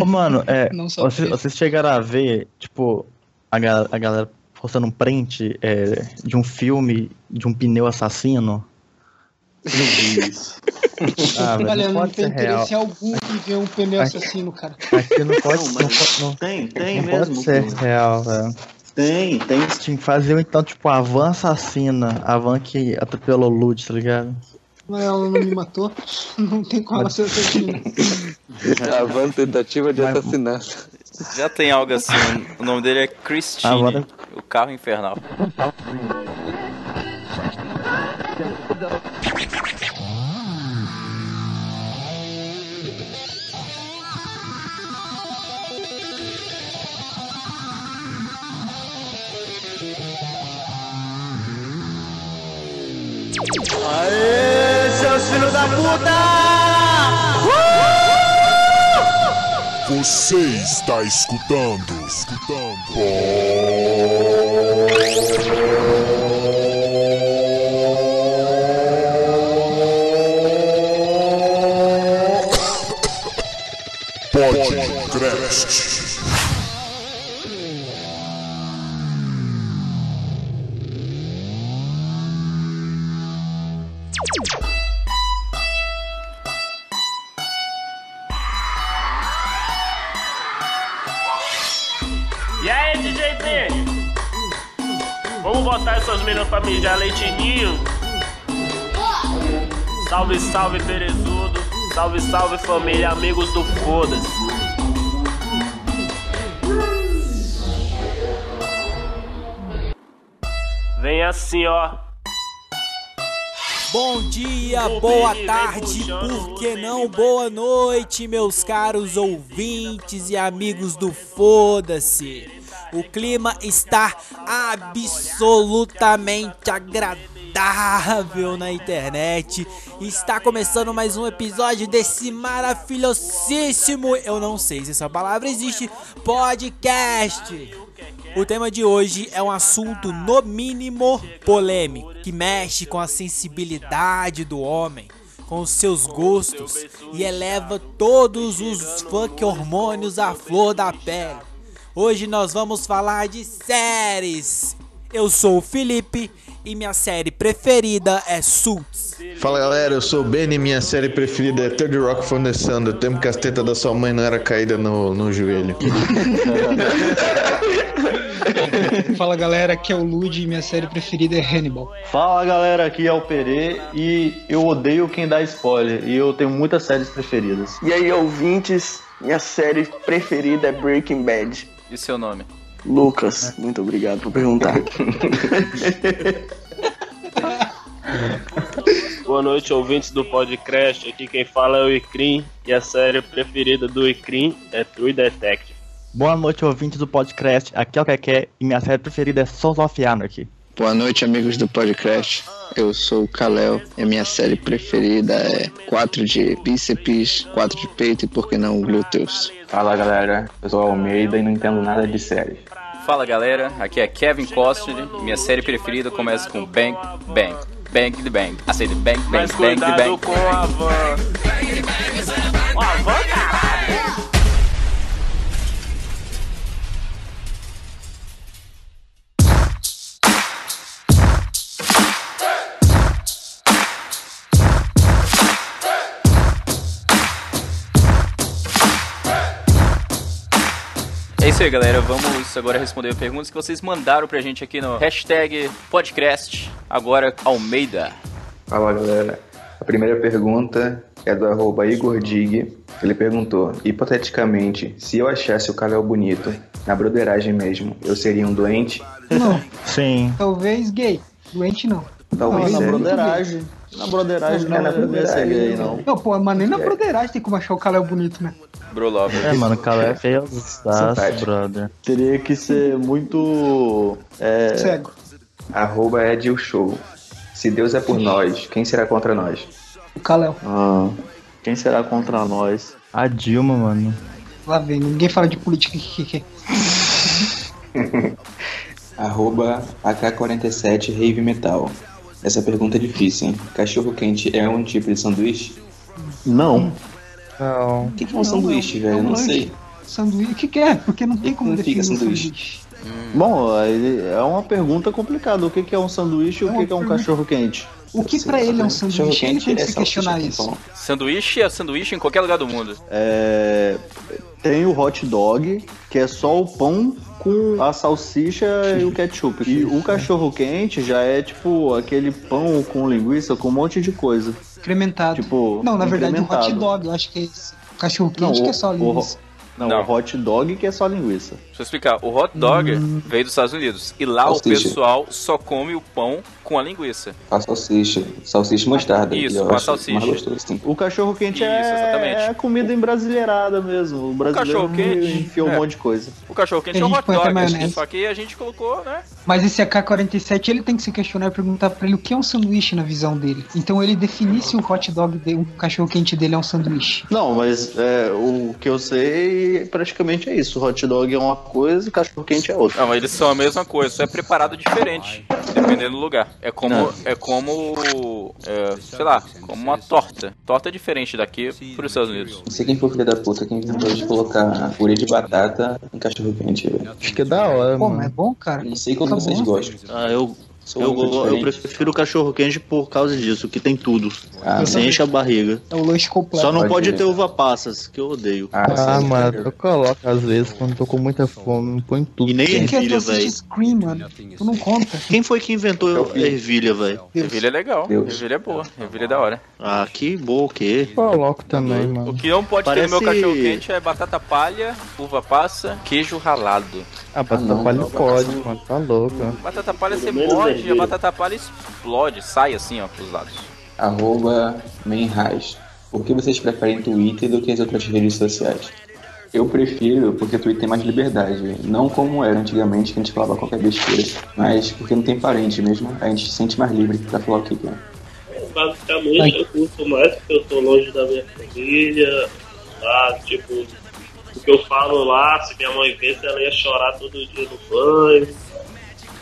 Ô, mano, é, vocês, vocês chegaram a ver, tipo, a, ga- a galera postando um print é, de um filme de um pneu assassino? Isso. Ah, velho, Olha, não não pode ser tenho real. interesse algum em ver um pneu Aqui- assassino, cara. Aqui não pode, Não, não, pode- não, tem, tem não mesmo. pode ser pô. real, velho. Tem, tem. Tinha que fazer então, tipo, a van assassina, a van que atropelou o Lud, tá ligado? Mas ela não me matou. Não tem como ela ser assassina. A van tentativa de Mas- assassinato. Já tem algo assim, o nome dele é Christine, Agora- o carro infernal. Você está escutando, escutando. Podcast. Mijar leitinho? Salve, salve, Terezudo. Salve, salve, família, amigos do Foda-se. Vem assim, ó. Bom dia, boa tarde, por que não boa noite, meus caros ouvintes e amigos do Foda-se. O clima está absolutamente agradável na internet. Está começando mais um episódio desse maravilhosíssimo, eu não sei se essa palavra existe, podcast. O tema de hoje é um assunto, no mínimo, polêmico, que mexe com a sensibilidade do homem, com os seus gostos e eleva todos os funk hormônios à flor da pele. Hoje nós vamos falar de séries. Eu sou o Felipe e minha série preferida é Suits. Fala galera, eu sou o Ben e minha série preferida é Third Rock from the Sun, do tempo que as tetas da sua mãe não era caída no, no joelho. Fala galera, aqui é o Lud e minha série preferida é Hannibal. Fala galera, aqui é o Perê e eu odeio quem dá spoiler. E eu tenho muitas séries preferidas. E aí, ouvintes, minha série preferida é Breaking Bad. E seu nome? Lucas, muito obrigado por perguntar. Boa noite, ouvintes do podcast. Aqui quem fala é o Icrim. E a série preferida do Icrim é True Detective. Boa noite, ouvintes do podcast. Aqui é o Keké e minha série preferida é Sons of Anarchy. Boa noite, amigos do podcast. Eu sou o Kalel e a minha série preferida é 4 de bíceps, 4 de peito e por que não glúteos. Fala galera, eu sou o Almeida e não entendo nada de séries. Fala galera, aqui é Kevin Costner e minha série preferida começa com Bang Bang. Bang the Bang. Say the Bang Bang Mas Bang the cuidado Bang. com a van. A van, caralho. É isso aí, galera. Vamos agora responder perguntas que vocês mandaram pra gente aqui no hashtag podcast. Agora Almeida. Fala galera, a primeira pergunta é do arroba Igor Dig. Ele perguntou: hipoteticamente, se eu achasse o Kalel bonito, na broderagem mesmo, eu seria um doente? Não, Sim. talvez gay. Doente não. Talvez na seja. broderagem. Na broderagem É, na não, não ser broderagem, gay, não. não. Não, pô, mas nem na broderagem tem como achar o cara bonito, né? Bro Lover. É, mano, o cara é feio brother. Teria que ser muito. É, Cego. Arroba Edil Show. Se Deus é por nós, quem será contra nós? O Kalel. ah, quem será contra nós? A Dilma, mano. Lá vem, ninguém fala de política aqui. Arroba AK47 Rave Metal. Essa pergunta é difícil, hein? Cachorro quente é um tipo de sanduíche? Não. Não. O que, que é um sanduíche, velho? Eu não sei. Sanduíche. O que, que é? Porque não tem como Não fica definir um sanduíche. sanduíche. Bom, aí é uma pergunta complicada. O que que é um sanduíche e o que que é um cachorro quente? O que pra ele é um sanduíche? Ele tem que se questionar isso. Sanduíche é sanduíche em qualquer lugar do mundo. É, Tem o hot dog, que é só o pão com a salsicha e o ketchup. E o cachorro quente já é tipo aquele pão com linguiça com um monte de coisa. Incrementado. Tipo, não, na verdade, o hot dog, eu acho que é esse. O cachorro Não, quente o- que é só o- linguiça. Não, Não. o hot dog que é só linguiça. Deixa eu explicar. O hot dog veio dos Estados Unidos. E lá Salsicha. o pessoal só come o pão com a linguiça. A salsicha. Salsicha mostarda. Isso, com a salsicha. Mais gostoso, sim. O cachorro quente Isso, é, exatamente. é comida embrasileirada mesmo. O brasileiro enfiou é. um monte de coisa. O cachorro quente é um hot dog. maionese. Só que a gente colocou, né? Mas esse AK-47, ele tem que se questionar e perguntar pra ele o que é um sanduíche na visão dele. Então ele definir se o hot dog, dele, o cachorro quente dele é um sanduíche. Não, mas é, o que eu sei praticamente é isso. O hot dog é uma coisa e cachorro quente é outra. Não, mas eles são a mesma coisa, só é preparado diferente, dependendo do lugar. É como, é como, é, sei lá, como uma torta. Torta é diferente daqui para os Estados Unidos. Não sei quem foi o filho da puta que inventou de colocar purê de batata em cachorro quente, velho. Acho que é da hora, Pô, mano. mas é bom, cara. Não sei como Tá vocês bom. gostam. Ah, eu, eu, muito eu prefiro o cachorro quente por causa disso, que tem tudo. Ah, Você enche a barriga. É o lanche completo. Só não Pode pode ter uva passas, que eu odeio. Ah, sim, mano, eu coloco às vezes quando tô com muita fome, põe tudo. E nem Quem que ervilha, velho. scream, mano? Tu não conta. Quem foi que inventou a ervilha, velho? Ervilha é legal, Deus. ervilha é boa, ervilha é da hora. Ah, que boa o quê? Coloco também, O mano. que não pode ter Parece- no meu cachorro quente é batata palha, uva passa, queijo ralado. Ah, batata não, palha não, pode, não. mano, tá louco. Batata palha você menos morde e a batata palha explode, sai assim, ó, pros lados. Arroba Menraz. Por que vocês preferem Twitter do que as outras redes sociais? Eu prefiro porque Twitter tem mais liberdade. Não como era antigamente, que a gente falava qualquer besteira. Mas porque não tem parente mesmo, a gente se sente mais livre pra falar o que quer. Basicamente, eu curto mais porque eu tô longe da minha família. Tá? Tipo, o que eu falo lá, se minha mãe visse, ela ia chorar todo dia no banho.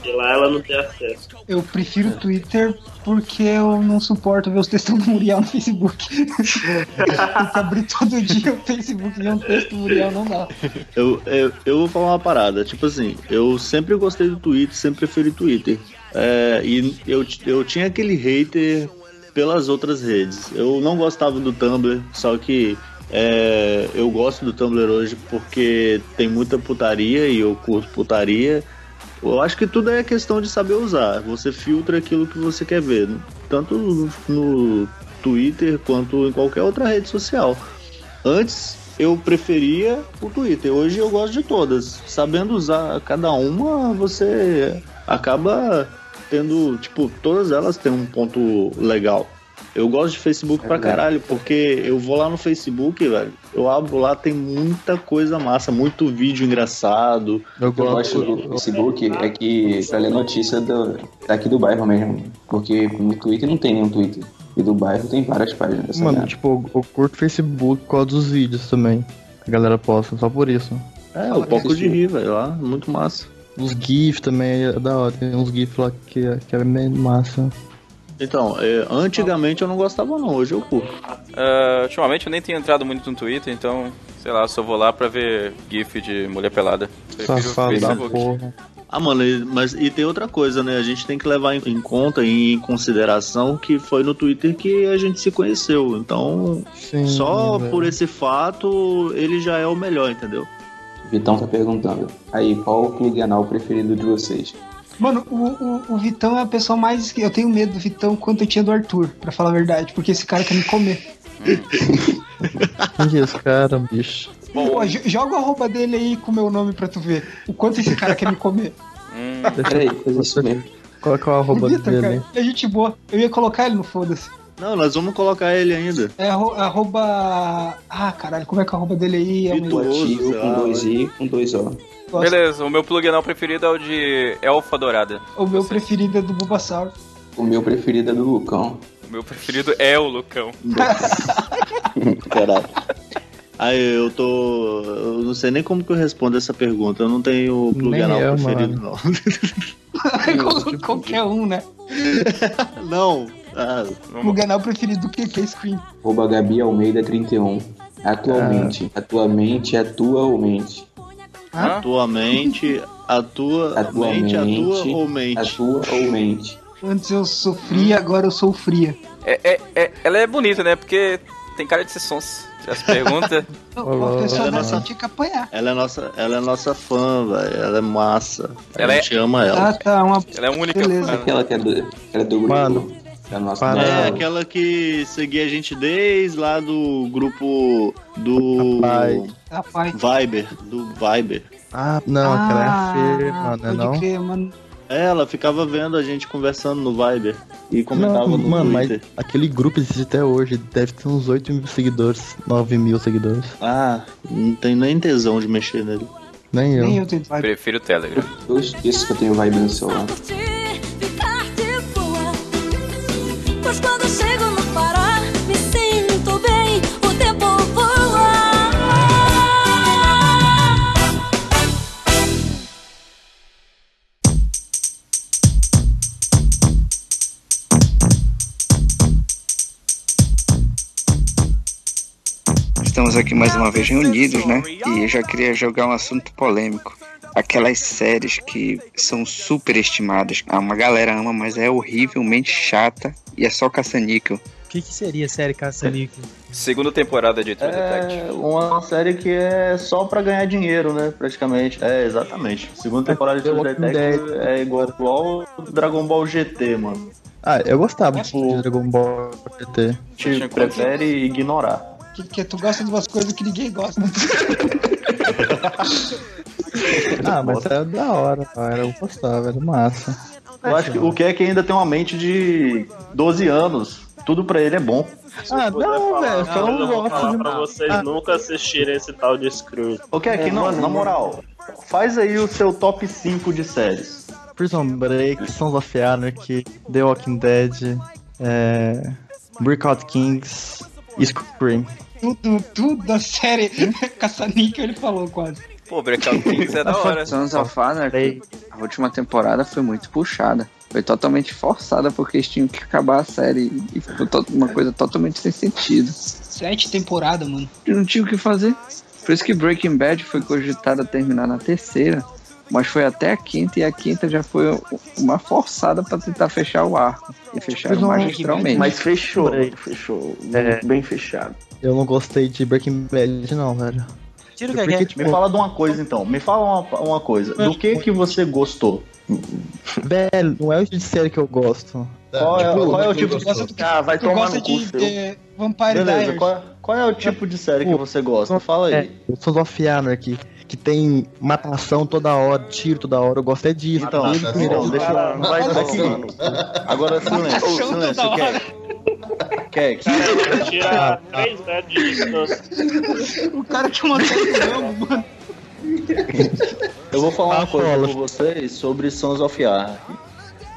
E lá ela não tem acesso. Eu prefiro o Twitter porque eu não suporto ver os textos do Muriel no Facebook. Tem que abrir todo dia o Facebook e ver um texto do Muriel, não dá. Eu, eu, eu vou falar uma parada, tipo assim, eu sempre gostei do Twitter, sempre preferi Twitter. É, e eu, eu tinha aquele hater pelas outras redes. Eu não gostava do Tumblr, só que é, eu gosto do Tumblr hoje porque tem muita putaria e eu curto putaria. Eu acho que tudo é questão de saber usar. Você filtra aquilo que você quer ver, tanto no, no Twitter quanto em qualquer outra rede social. Antes eu preferia o Twitter, hoje eu gosto de todas. Sabendo usar cada uma, você acaba tendo, tipo, todas elas têm um ponto legal. Eu gosto de Facebook pra caralho, porque eu vou lá no Facebook, velho. Eu abro lá, tem muita coisa massa, muito vídeo engraçado. Eu O que eu gosto gosto. do Facebook é que pra ler notícia do, daqui do bairro mesmo. Porque no Twitter não tem nenhum Twitter. E do bairro tem várias páginas dessa Mano, tipo, eu curto Facebook por causa dos vídeos também. Que a galera posta, só por isso. É, o pouco de rir, velho, lá, muito massa. Os GIFs também é da hora. Tem uns GIFs lá que, é- que é bem massa. Então, é, antigamente eu não gostava não, hoje eu curto. Ah, ultimamente eu nem tenho entrado muito no Twitter, então, sei lá, só vou lá pra ver GIF de mulher pelada. Safado da porra. Ah, mano, mas e tem outra coisa, né? A gente tem que levar em, em conta e em consideração que foi no Twitter que a gente se conheceu. Então, Sim, só velho. por esse fato, ele já é o melhor, entendeu? Vitão tá perguntando. Aí, qual o plug anal preferido de vocês? Mano, o, o, o Vitão é a pessoa mais. Eu tenho medo do Vitão quanto eu tinha do Arthur, pra falar a verdade, porque esse cara quer me comer. Esse cara, bicho? Pô, jo- joga a roupa dele aí com o meu nome pra tu ver. O quanto esse cara quer me comer. Hum, Peraí, faz isso mesmo. Qual que é o O arroba Vitor, dele? cara, é gente boa. Eu ia colocar ele no foda-se. Não, nós vamos colocar ele ainda. É arro- arroba. Ah, caralho, como é que é a arroba dele aí? É um... Sei com lá, dois I, com dois O. Beleza, o meu plug anal preferido é o de Elfa Dourada. O meu preferido é do Bulbasaur. O meu preferido é do Lucão. O meu preferido é o Lucão. Caralho. Aí eu tô. Eu não sei nem como que eu respondo essa pergunta. Eu não tenho plug Nem anal eu, preferido, Qual- Qualquer um, né? não. Ah, O canal preferido do que que é Scream. Arroba Gabi Almeida 31. Atualmente. Atualmente, atualmente. Hã? Atualmente, atua, mente, atua ou mente? Atua ou mente. Antes eu sofria, agora eu sou fria. É, é, é- ela é bonita, né? Porque tem cara de ser sons. As perguntas. Uma pessoa Ela é nossa- tinha que apanhar. Ela é nossa, ela é nossa fã, velho. Ela é massa. A Ela é- gente ama ela. Ah, tá. Uma... Ela é a única. Beleza. fã. Aquela que é do, que era do grupo. Mano, nossa para- É, aquela que seguia a gente desde lá do grupo do Rapaz. Rapaz. Viber, do Viber. Ah, não, aquela é a Fê, Ah, mano, não é mano. É, Ela ficava vendo a gente conversando no Viber e comentava Não, no mano, mas Twitter. aquele grupo existe até hoje, deve ter uns 8 mil seguidores, 9 mil seguidores. Ah, não tem nem tesão de mexer nele. Nem eu. Nem eu tento. Vai. Prefiro o Telegram. Eu esqueço que eu tenho vibe no celular. Estamos aqui mais uma vez reunidos, né? E eu já queria jogar um assunto polêmico. Aquelas séries que são super estimadas. Ah, Uma galera ama, mas é horrivelmente chata e é só caça-níquel. O que, que seria a série Caça-Níquel? Segunda temporada de True Detective. É uma série que é só pra ganhar dinheiro, né? Praticamente. É, exatamente. Segunda temporada de True Detective é igual, igual Dragon Ball GT, mano. Ah, eu gostava de Dragon Ball GT. A gente prefere ignorar. Que, que tu gosta de umas coisas que ninguém gosta. Ah, mas era da hora, cara. Eu gostava, era massa. Eu acho que o que é que ainda tem uma mente de 12 anos. Tudo pra ele é bom. Ah, não, velho, só eu não vou gosto falar de... pra vocês Ah. nunca assistirem esse tal de Screw. O que é que, não, na moral, faz aí o seu top 5 de séries. Prison Break, Sons of Anarchy, The Walking Dead, é... Breakout Kings, Scream. Tudo, tudo da série Caça-Níquel ele falou quase. Pô, Breakout Kings é da hora. Sons of Anarchy, a última temporada foi muito puxada. Foi totalmente forçada porque eles tinham que acabar a série e ficou uma coisa totalmente sem sentido. Sete temporadas, mano. E não tinha o que fazer. Por isso que Breaking Bad foi cogitada a terminar na terceira, mas foi até a quinta e a quinta já foi uma forçada pra tentar fechar o arco. E Mas não- magistralmente. Mas fechou, fechou. É. Bem fechado. Eu não gostei de Breaking Bad, não, velho. Tira o Porque, que é. tipo, Me fala de uma coisa então. Me fala uma, uma coisa. Do que que você gostou? velho, não é o tipo de série que eu gosto. Qual é, tipo, qual é o tipo gosta do- Ah, vai Tu tomar no cu, de seu. eh, Vampire Beleza, qual, qual é o tipo de série que você gosta? Fala aí. É, o Sons of Anarchy, que tem matação toda hora, tiro toda hora, eu gosto é disso. Então, Desde o então, primeiro deixa eu... Não vai Olha aqui. falando. Agora silêncio, Show silêncio, toda hora. Keck. Keck. Tira 3 metros de distância. O cara que mandou o jogo, mano. Eu vou falar uma Ah, coisa com vocês sobre Sons of Anarchy.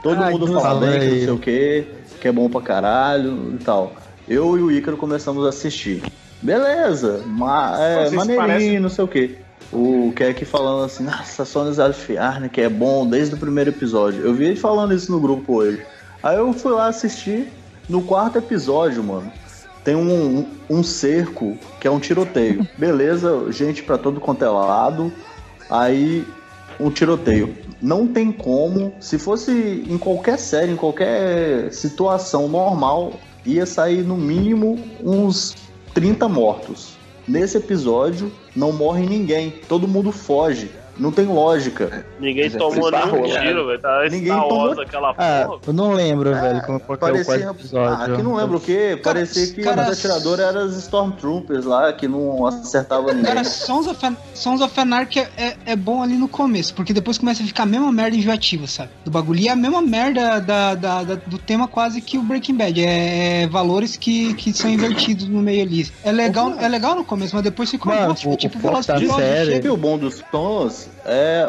Todo Ai, mundo não fala bem que não sei o que, que é bom pra caralho e tal. Eu e o Ícaro começamos a assistir. Beleza, ma é, maneirinho, parecem- não sei o que. O Keck falando assim, nossa, Sons of Anarchy é bom desde o primeiro episódio. Eu vi ele falando isso no grupo hoje. Aí eu fui lá assistir no quarto episódio, mano. Tem um, um, um cerco que é um tiroteio. Beleza, gente pra todo quanto é lado. Aí um tiroteio. Não tem como, se fosse em qualquer série, em qualquer situação normal, ia sair no mínimo uns 30 mortos. Nesse episódio não morre ninguém, todo mundo foge. Não tem lógica. Ninguém Mas é tomou nenhum tiro, velho. Tá Ninguém tomou- aquela Ah, porra. eu não lembro, velho, como qual é o Parecia. quarto episódio. Ah, aqui não lembro o que. Cara, Parecia que cara- os atiradores eram os Stormtroopers lá, que não acertavam ninguém. Cara, Sons of, An- Sons of Anarchy é, é, é bom ali no começo, porque depois começa a ficar a mesma merda enjoativa, sabe? Do bagulho. E é a mesma merda da, da- da- do tema quase que o Breaking Bad. É, é valores que, que são invertidos no meio ali. É legal, é legal no começo, mas depois fica uma Mano, bosta. o- É tipo o chega. E o bom dos é,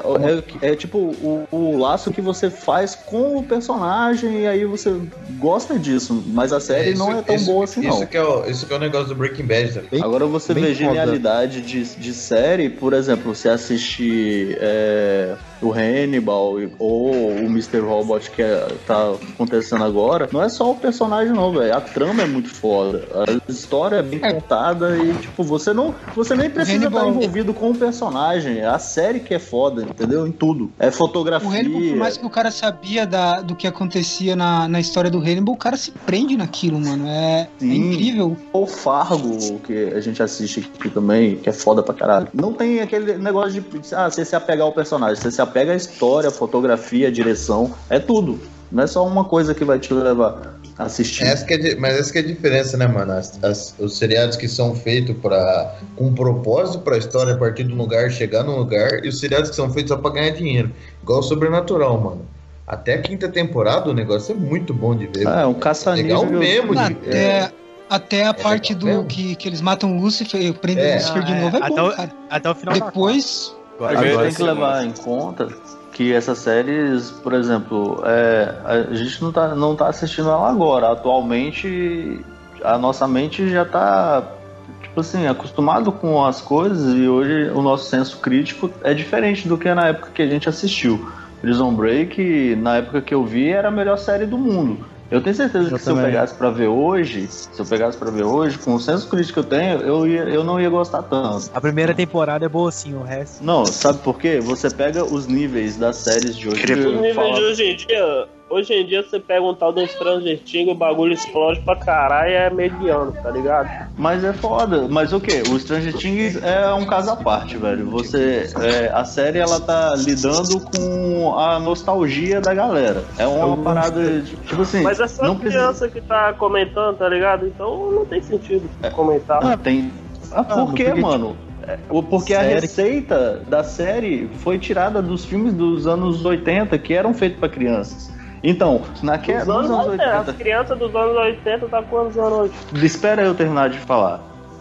é, é tipo o, o laço que você faz com o personagem e aí você gosta disso. Mas a série isso- não é tão isso- boa assim, isso não. Que é o, isso que é o negócio do Breaking Bad, tá? Bem- Agora você vê foda. genialidade de, de série, por exemplo, você assiste é, o Hannibal ou o Mr. Robot que é- tá acontecendo agora, não é só o personagem não, velho. A trama é muito foda. A história é bem contada e, tipo, você não. Você nem precisa Hannibal- estar envolvido com o personagem. É a série que é foda, entendeu? Em tudo. É fotografia. O Hannibal, por mais que o cara sabia da, do que acontecia na, na história do Hannibal, o cara se prende naquilo, mano. É, é incrível. O Fargo, que a gente assiste aqui também, que é foda pra caralho. Não tem aquele negócio de ah, você se apegar ao personagem, você se apega à história, à fotografia, à direção, é tudo. Não é só uma coisa que vai te levar a assistir. Essa que é mas essa que é a diferença, né, mano? As- as- os seriados que são feitos para com um propósito pra história a partir de um lugar chegar num lugar e os seriados que são feitos só pra ganhar dinheiro. Igual o Sobrenatural, mano. Até a quinta temporada o negócio é muito bom de ver. É, mano. um caça-níquel. Legal mesmo de Até, até a parte legal do mesmo. que, que eles matam o Lucifer, prendem É. o Lucifer de Ah, é. novo, é Até bom, o- cara. Até o final da Depois, A gente tem que levar em conta que essas séries, por exemplo, é, a gente não tá, não tá assistindo ela agora. Atualmente, a nossa mente já tá, tipo assim, acostumado com as coisas e hoje o nosso senso crítico é diferente do que na época que a gente assistiu. Prison Break, na época que eu vi, era a melhor série do mundo. Eu tenho certeza Eu que se eu também. pegasse pra ver hoje, se eu pegasse pra ver hoje, com o senso crítico que eu tenho, eu, ia, eu não ia gostar tanto. A primeira temporada é boa sim, o resto. Não, sabe por quê? Você pega os níveis das séries de hoje. Os níveis fala- de hoje em dia, hoje em dia você pega um tal do Stranger Things, o bagulho explode pra caralho e é mediano, tá ligado? Mas é foda. Mas o quê? O Stranger Things é um caso à parte, velho. Você, é, a série ela tá lidando com a nostalgia da galera. É uma parada, de- tipo assim, Mas é só não precisa. criança que tá comentando, tá ligado? Então não tem sentido comentar. Ah, tem. Ah, por quê, porque, mano? É, o- Porque a série- receita da série foi tirada dos filmes dos anos 80 que eram feitos pra crianças. Então, naquela, Dos nos anos anos 80, 80. as crianças dos anos 80 tá quantos anos hoje? Espera eu terminar de falar.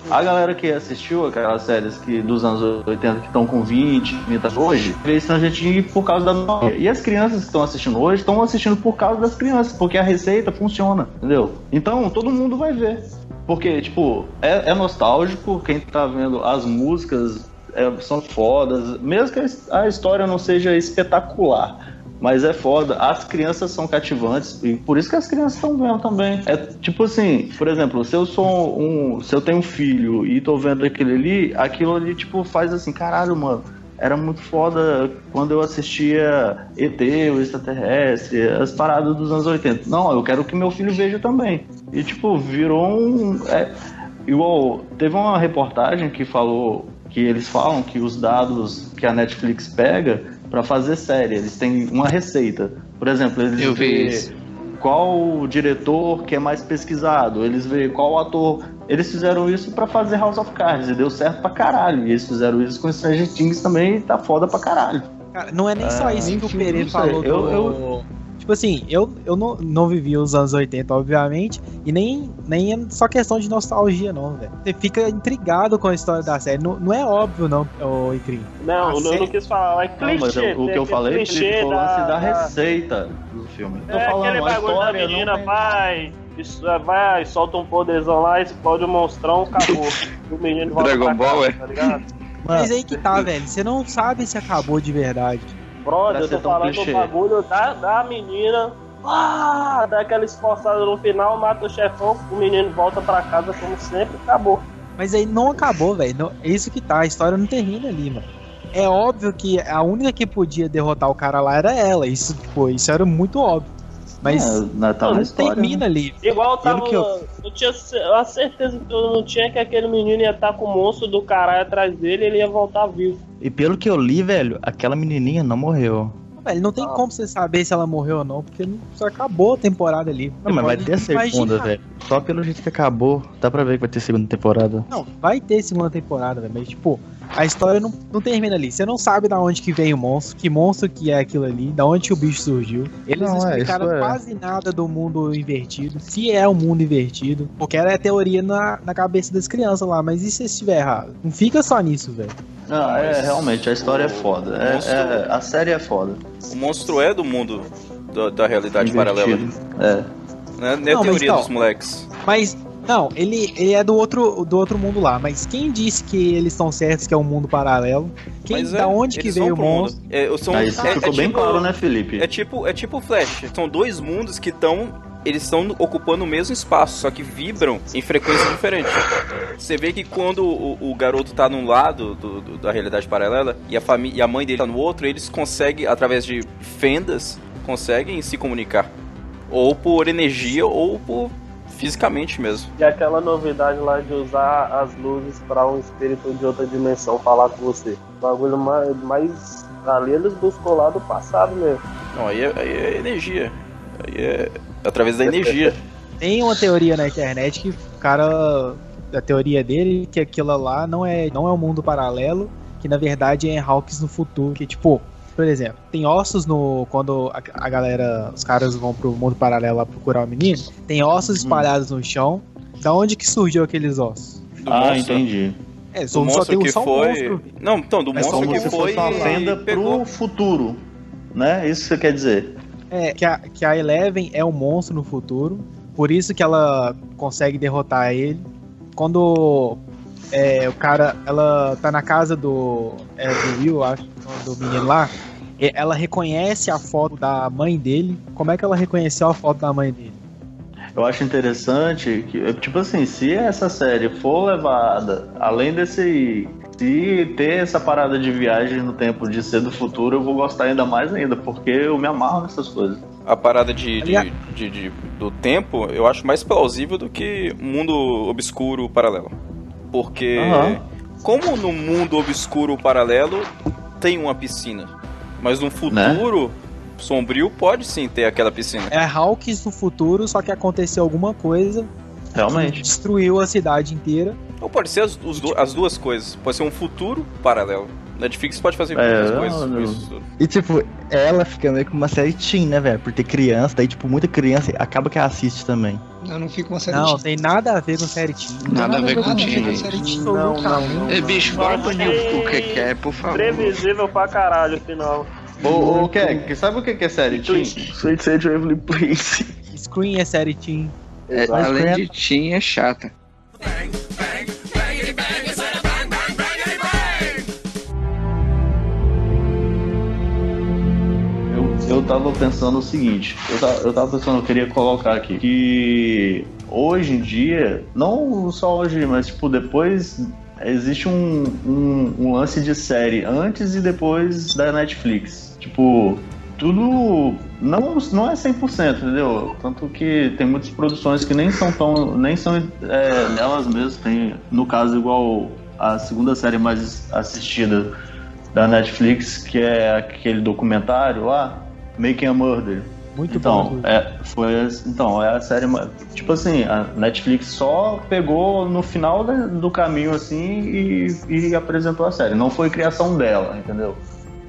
A galera que assistiu aquelas séries que dos anos 80 que estão com 20, 30 hoje, vê Stranger Things por causa da nostalgia. E as crianças que estão assistindo hoje estão assistindo por causa das crianças, porque a receita funciona, entendeu? Então todo mundo vai ver. Porque, tipo, é, é nostálgico, quem tá vendo as músicas é, são fodas, mesmo que a história não seja espetacular. Mas é foda, as crianças são cativantes e por isso que as crianças estão vendo também. É tipo assim, por exemplo, se eu sou um. Se eu tenho um filho e tô vendo aquilo ali, aquilo ali, tipo, faz assim, caralho, mano. Era muito foda quando eu assistia ET, o extraterrestre, as paradas dos anos 80. Não, eu quero que meu filho veja também. E tipo, virou um. é, igual, teve uma reportagem que falou que eles falam que os dados que a Netflix pega pra fazer série, eles têm uma receita. Por exemplo, eles Eu vê qual o diretor que é mais pesquisado, eles vê qual ator. Eles fizeram isso pra fazer House of Cards e deu certo pra caralho. E eles fizeram isso com Stranger Things também e tá foda pra caralho. Cara, não é nem só É, isso que o Pereira falou Eu- do... eu- Tipo assim, eu, eu não, não vivi os anos 80, obviamente, e nem, nem é só questão de nostalgia, não, velho. Você fica intrigado com a história da série. Não, não é óbvio, não, ô Icrim. Não, eu série- não quis falar, é Não, clichê. mas eu- o que eu aquele falei clichê Felipe, foi o lance da da- receita do filme. Tô É falando, aquele a bagulho da história não menina, vai, isso, é, vai, solta um poderzão lá, explode o monstrão, acabou. E o menino volta Dragon pra Ball, casa, é? tá ligado? Mas aí que tá, velho. Você não sabe se acabou de verdade. Brother, eu tô falando clichê. do bagulho da, da menina. Ah, dá aquela esforçada no final, mata o chefão, o menino volta pra casa como sempre, acabou. Mas aí não acabou, velho. É isso que tá. A história não termina ali, mano. É óbvio que a única que podia derrotar o cara lá era ela. Isso, tipo, isso era muito óbvio. Mas É, né, tá na não história, termina ali. Igual tava. que eu- Eu tinha a certeza que eu não tinha que aquele menino ia estar com o monstro do caralho atrás dele e ele ia voltar vivo. E pelo que eu li, velho, aquela menininha não morreu. Velho, não tem como você saber se ela morreu ou não, porque não- só acabou a temporada ali. Não, mas vai ter a segunda, imaginar. velho. Só pelo jeito que acabou, dá pra ver que vai ter segunda temporada. Não, vai ter segunda temporada, velho. Mas, tipo, a história não, não termina ali. Você não sabe da onde que veio o monstro, que monstro que é aquilo ali, da onde que o bicho surgiu. Eles Não, não, é, explicaram é. quase nada do mundo invertido. Se é o mundo invertido. Porque era a teoria na, na cabeça das crianças lá. Mas e se estiver errado? Não fica só nisso, velho. Não, é, realmente, a história é foda. É- monstro- é- a série é foda. O monstro é do mundo da, da realidade paralela. Invertido. É. Né? Não é Não, mas teoria então- dos moleques. Mas Não, ele, ele é do outro, do outro mundo lá, mas quem disse que eles estão certos que é um mundo paralelo? Quem, Mas da é, onde que veio o pro mundo. monstro? É, são, Ah, isso é- ficou é bem tipo- claro, né, Felipe? É tipo, é tipo o Flash. São dois mundos que estão. Eles estão ocupando o mesmo espaço, só que vibram em frequência diferente. Você vê que quando o, o garoto tá num lado do- do- da realidade paralela e a, e a mãe dele tá no outro, eles conseguem, através de fendas, conseguem se comunicar. Ou por energia, ou por fisicamente mesmo. E aquela novidade lá de usar as luzes para um espírito de outra dimensão falar com você. O bagulho mais, mais ali eles buscam lá do passado mesmo. Não, aí é, aí é energia. Aí é através da energia. Tem uma teoria na internet que o cara. A teoria dele que aquilo lá não é, não é um mundo paralelo, que na verdade é Hawks no futuro. Que tipo, por exemplo, tem ossos no. Quando a, a galera, os caras vão pro mundo paralelo lá procurar o menino, tem ossos espalhados no chão. Da onde que surgiu aqueles ossos? Do Ah, monstro. entendi. É, Do só, tem que só um foi. monstro. Não, então, do É monstro que foi. uma fenda pegou. pro futuro, né? Isso que você quer dizer. É, que a, que a Eleven é um monstro no futuro. Por isso que ela consegue derrotar ele. Quando é, o cara. Ela tá na casa do. É, do Will, acho, do menino lá. e Ela reconhece a foto da mãe dele. Como é que ela reconheceu a foto da mãe dele? Eu acho interessante que, tipo assim, se essa série for levada além desse. Se ter essa parada de viagem no tempo de ser do futuro, eu vou gostar ainda mais ainda, porque eu me amarro nessas coisas. A parada de, de, de- de- do tempo, eu acho mais plausível do que mundo obscuro paralelo. Porque, Aham. como no mundo obscuro paralelo tem uma piscina, mas no futuro sombrio pode sim ter aquela piscina. É Hawks no futuro, só que aconteceu alguma coisa que Realmente. destruiu a cidade inteira. Ou pode ser as, os as duas coisas. Pode ser um futuro paralelo. Netflix pode fazer É, muitas eu- coisas com isso. E tipo, ela fica meio que uma série teen, né, velho? Por ter criança, daí, tipo, muita criança acaba que assiste também. Eu não fico uma série Não, teen. tem nada a ver com série teen. Nada a ver com Nada a ver com série teen. Não, não, não. Ei, bicho, bora banir o que que é, por favor. Previsível pra caralho, final. Ô, ô Keck, sabe o que é série Teen? Sweet Sage Waverly Place. Screen é série teen. É, além de teen, é chata. Eu, tava pensando o seguinte, eu tava, eu tava pensando, eu queria colocar aqui, que hoje em dia, não só hoje, mas tipo, depois existe um, um, um lance de série antes e depois da Netflix. Tipo, tudo não, não é 100%, entendeu? Tanto que tem muitas produções que nem são tão, nem são é, nelas mesmas, tem, no caso igual a segunda série mais assistida da Netflix, que é aquele documentário lá, Making a Murder. Muito então, bom. é, foi, então, é a série. Tipo assim, a Netflix só pegou no final da- do caminho assim e, e apresentou a série. Não foi criação dela, entendeu?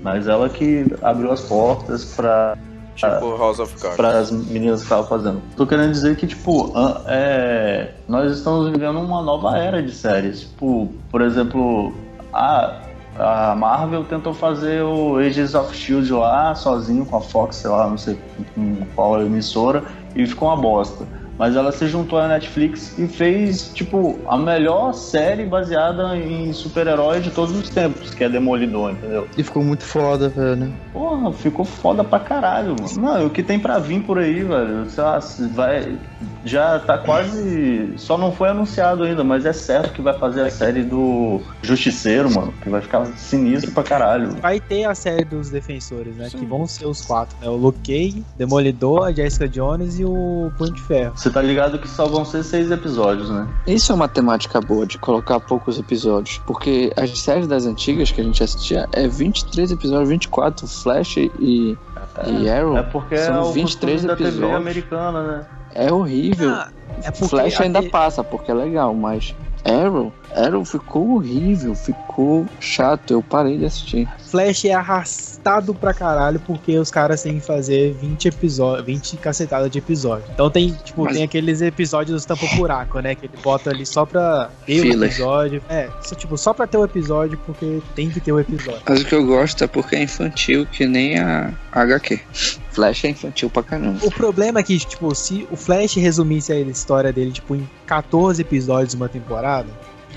Mas ela que abriu as portas pra, Tipo House of Cards. para as meninas que estavam fazendo. Tô querendo dizer que, tipo, é, nós estamos vivendo uma nova era de séries. Tipo, por exemplo, a, a Marvel tentou fazer o Agents of Shield lá, sozinho com a Fox, sei lá, não sei com qual emissora, e ficou uma bosta. Mas ela se juntou à Netflix e fez, tipo, a melhor série baseada em super-herói de todos os tempos, que é Demolidor, entendeu? E ficou muito foda, velho. Porra, ficou foda pra caralho, mano. Não, o que tem pra vir por aí, velho, sei lá, vai. Já tá quase. Só não foi anunciado ainda, mas é certo que vai fazer a série do Justiceiro, mano. Que vai ficar sinistro pra caralho. Vai ter a série dos defensores, né? Que vão ser os quatro, né? O Luke Cage, Demolidor, a Jessica Jones e o Punho de Ferro. Você tá ligado que só vão ser seis episódios, né? Isso é uma temática boa de colocar poucos episódios, porque as séries das antigas que a gente assistia é 23 episódios, 24, Flash e, e Arrow. É porque São é o 23 costume da TV episódios. americana, né? É horrível. Ah, é Flash ainda passa, porque é legal, mas Arrow, Arrow ficou horrível, ficou chato, eu parei de assistir. Flash é arrastado pra caralho porque os caras têm que fazer 20 episódios, 20 cacetadas de episódio. Então tem, tipo, Mas- tem aqueles episódios tampa buraco, né? Que ele bota ali só pra ter o episódio. É, só, tipo, só pra ter o episódio porque tem que ter o episódio. Mas o que eu gosto é porque é infantil, que nem a HQ. Flash é infantil pra caramba. O problema é que, tipo, se o Flash resumisse a história dele, tipo, em 14 episódios de uma temporada,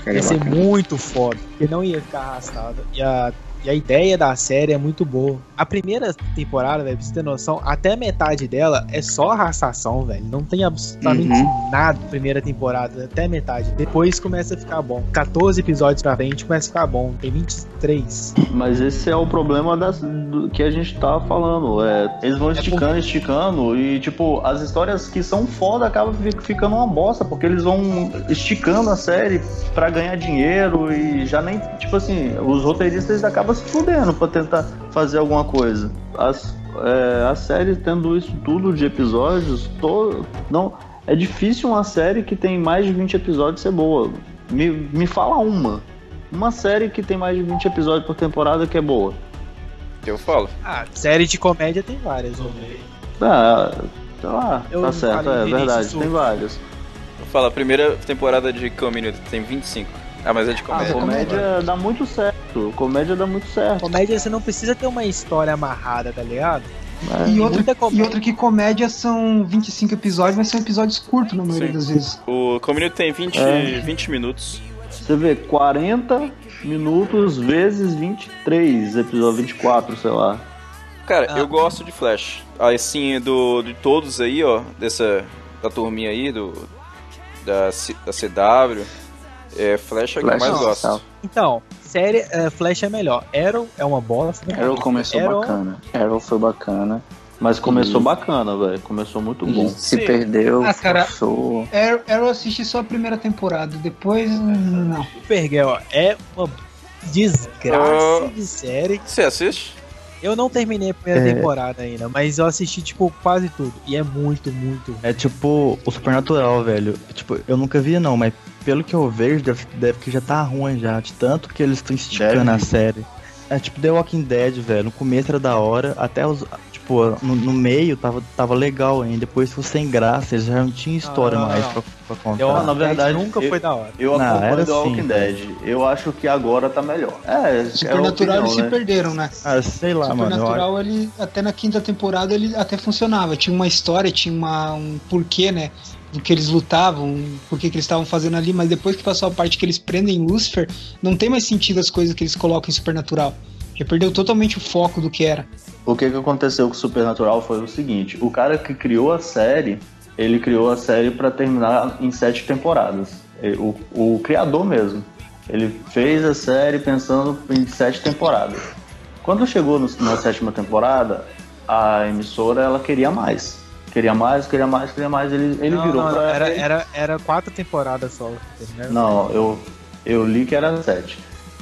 Cara, ia ser bacana. muito foda. Porque não ia ficar arrastado. E a, e a ideia da série é muito boa. A primeira temporada, velho, pra você ter noção, até metade dela é só arrastação, velho. Não tem absolutamente Uhum. nada na primeira temporada, até metade. Depois começa a ficar bom. 14 episódios pra frente começa a ficar bom. Tem 23. Mas esse é o problema das, do que a gente tava falando. É, eles vão esticando, esticando, e tipo, as histórias que são foda acabam fi- ficando uma bosta, porque eles vão esticando a série pra ganhar dinheiro e já nem. Tipo assim, os roteiristas acabam se fudendo pra tentar fazer alguma coisa. As, é, a série tendo isso tudo de episódios, to, não. É difícil uma série que tem mais de 20 episódios ser boa. Me, me fala uma. Uma série que tem mais de 20 episódios por temporada que é boa. Eu falo. Ah, série de comédia tem várias, né? Ah, sei lá, Eu tá não certo, é verdade, tem vários. Eu falo, a primeira temporada de Community tem 25. Ah, mas é de Ah, comédia. comédia dá muito certo. Comédia dá muito certo. Comédia você não precisa ter uma história amarrada, tá ligado? É. E outra, comédia. e outra que comédia são 25 episódios, mas são episódios curtos na maioria Sim. das vezes. O Community tem 20, É. 20 minutos. Você vê 40 minutos vezes 23 episódio 24, sei lá. Cara, Ah. eu gosto de Flash. Assim, do, de todos aí, ó, dessa da turminha aí, do da, C- da CW, é, Flash é o que mais não, gosto. tá. Então, série é, Flash é melhor. Arrow é uma bosta. Arrow começou Arrow- bacana. Arrow foi bacana. Mas começou E- bacana, velho. Começou muito E bom. se Sim. perdeu, Ah, cara. forçou. Arrow, Arrow eu assisti só a primeira temporada, depois não. Supergirl é uma desgraça Ah. de série. Você assiste? Eu não terminei a primeira É. temporada ainda, mas eu assisti, tipo, quase tudo. E é muito, muito. É tipo o Supernatural, velho. Tipo, eu nunca vi não, mas pelo que eu vejo, deve, deve que já tá ruim já. De tanto que eles estão esticando Deve. a série. É tipo The Walking Dead, velho. No começo era da hora, até os. Tipo, no, no meio tava, tava legal ainda. Depois ficou sem graça, eles já não tinham história não, não, mais não. Pra, pra contar. Walking na verdade, nunca eu- foi da hora. Eu Não, acompanho era The Walking assim, Dead. Eu acho que agora tá melhor. É, Supernatural é a eles se opinião, né? perderam, né? Ah, sei lá, mano. eu Supernatural, ele, até na quinta temporada, ele até funcionava. Tinha uma história, tinha uma, um porquê, né? Do que eles lutavam, por que que eles estavam fazendo ali, mas depois que passou a parte que eles prendem Lucifer, não tem mais sentido as coisas que eles colocam em Supernatural. Já perdeu totalmente o foco do que era. O que, que aconteceu com o Supernatural foi o seguinte: o cara que criou a série, ele criou a série pra terminar em sete temporadas. O, o criador mesmo. Ele fez a série pensando em sete temporadas. Quando chegou no- na sétima temporada, a emissora ela queria mais. Queria mais, queria mais, queria mais. Ele, ele Não, virou não, pra era, era, era quatro temporadas só. né? Não, eu, eu li que era sete.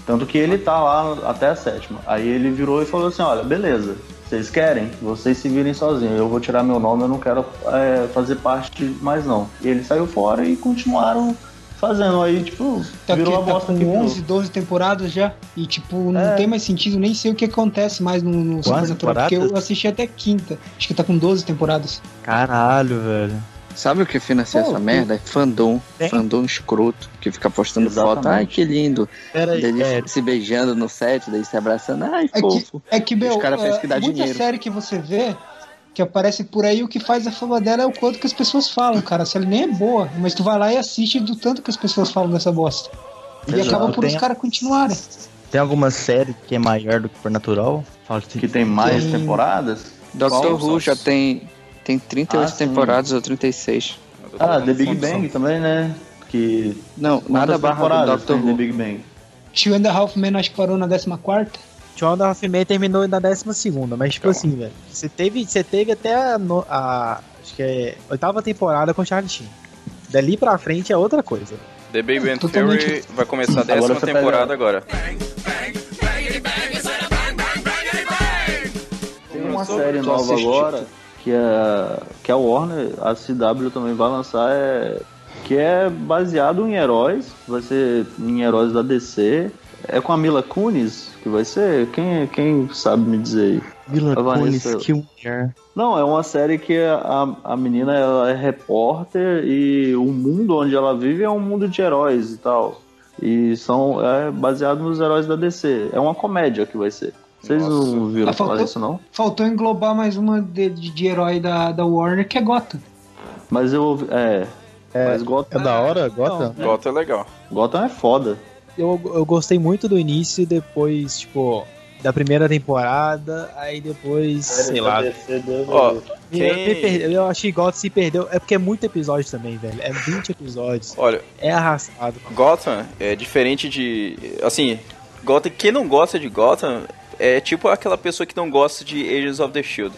Tanto que ele tá lá até a sétima. Aí ele virou e falou assim: olha, beleza, vocês querem? Vocês se virem sozinhos. Eu vou tirar meu nome, eu não quero é, fazer parte mais não. E ele saiu fora e continuaram fazendo. Aí, tipo, Tá, virou aqui, a tá bosta com que virou. 11, 12 temporadas já. E, tipo, não É. tem mais sentido, nem sei o que acontece mais no, no Supernatural. Porque eu assisti até quinta. Acho que tá com 12 temporadas. Caralho, velho. Sabe o que financia Pô, essa merda? É fandom. Tem? Fandom escroto. Que fica postando foto. Exatamente. Ai, que lindo. Pera aí, Daí é, se beijando no set, daí se abraçando. Ai, É que, fofo. é que meu, Os cara é, que dá muita dinheiro. série que você vê que aparece por aí, o que faz a fama dela é o quanto que as pessoas falam, cara. A série nem é boa, mas tu vai lá e assiste do tanto que as pessoas falam dessa bosta. E Exato. acaba por Tem os caras continuarem. tem alguma série que é maior do que Supernatural? Assim. Que tem mais Tem- temporadas? Dr. Qual Who já tem, tem 38 Ah, sim. temporadas ou 36. Ah, The Big Bang também, né? Que. Não, nada barra do tem The. Big Bang? Two and a Half Men acho que parou na 14 Two and a Half Men terminou na décima segunda, mas tipo assim, velho, você teve, você teve até a, a- acho que é oitava temporada com Charlie Sheen. Dali pra frente é outra coisa. The Big Bang Totalmente- Theory vai começar a Agora décima pega- temporada agora. Tem uma série nova agora que a, que a Warner, a CW também vai lançar, é, que é baseado em heróis, vai ser em heróis da DC. É com a Mila Kunis que vai ser? Quem, quem sabe me dizer aí? Mila Kunis, que mulher. Não, é uma série que a, a menina ela é repórter e o mundo onde ela vive é um mundo de heróis e tal. E são é baseado nos heróis da DC. É uma comédia que vai ser. Vocês não viram Ah, falar faltou- isso, não? Faltou englobar mais uma de, de, de herói da, da Warner, que é Gotham. Mas eu ouvi. É. mas Gotham, É da hora, Gotham? Gotham é legal. Gotham é foda. Eu, eu gostei muito do início, depois, tipo, da primeira temporada, aí depois, sei lá. Ó, quem- perdeu, eu achei que Gotham se perdeu. É porque é muito episódio também, velho. É 20 episódios. Olha, É arrastado. Gotham é diferente de. Assim, Gotham, quem não gosta de Gotham é tipo aquela pessoa que não gosta de Agents of the Shield.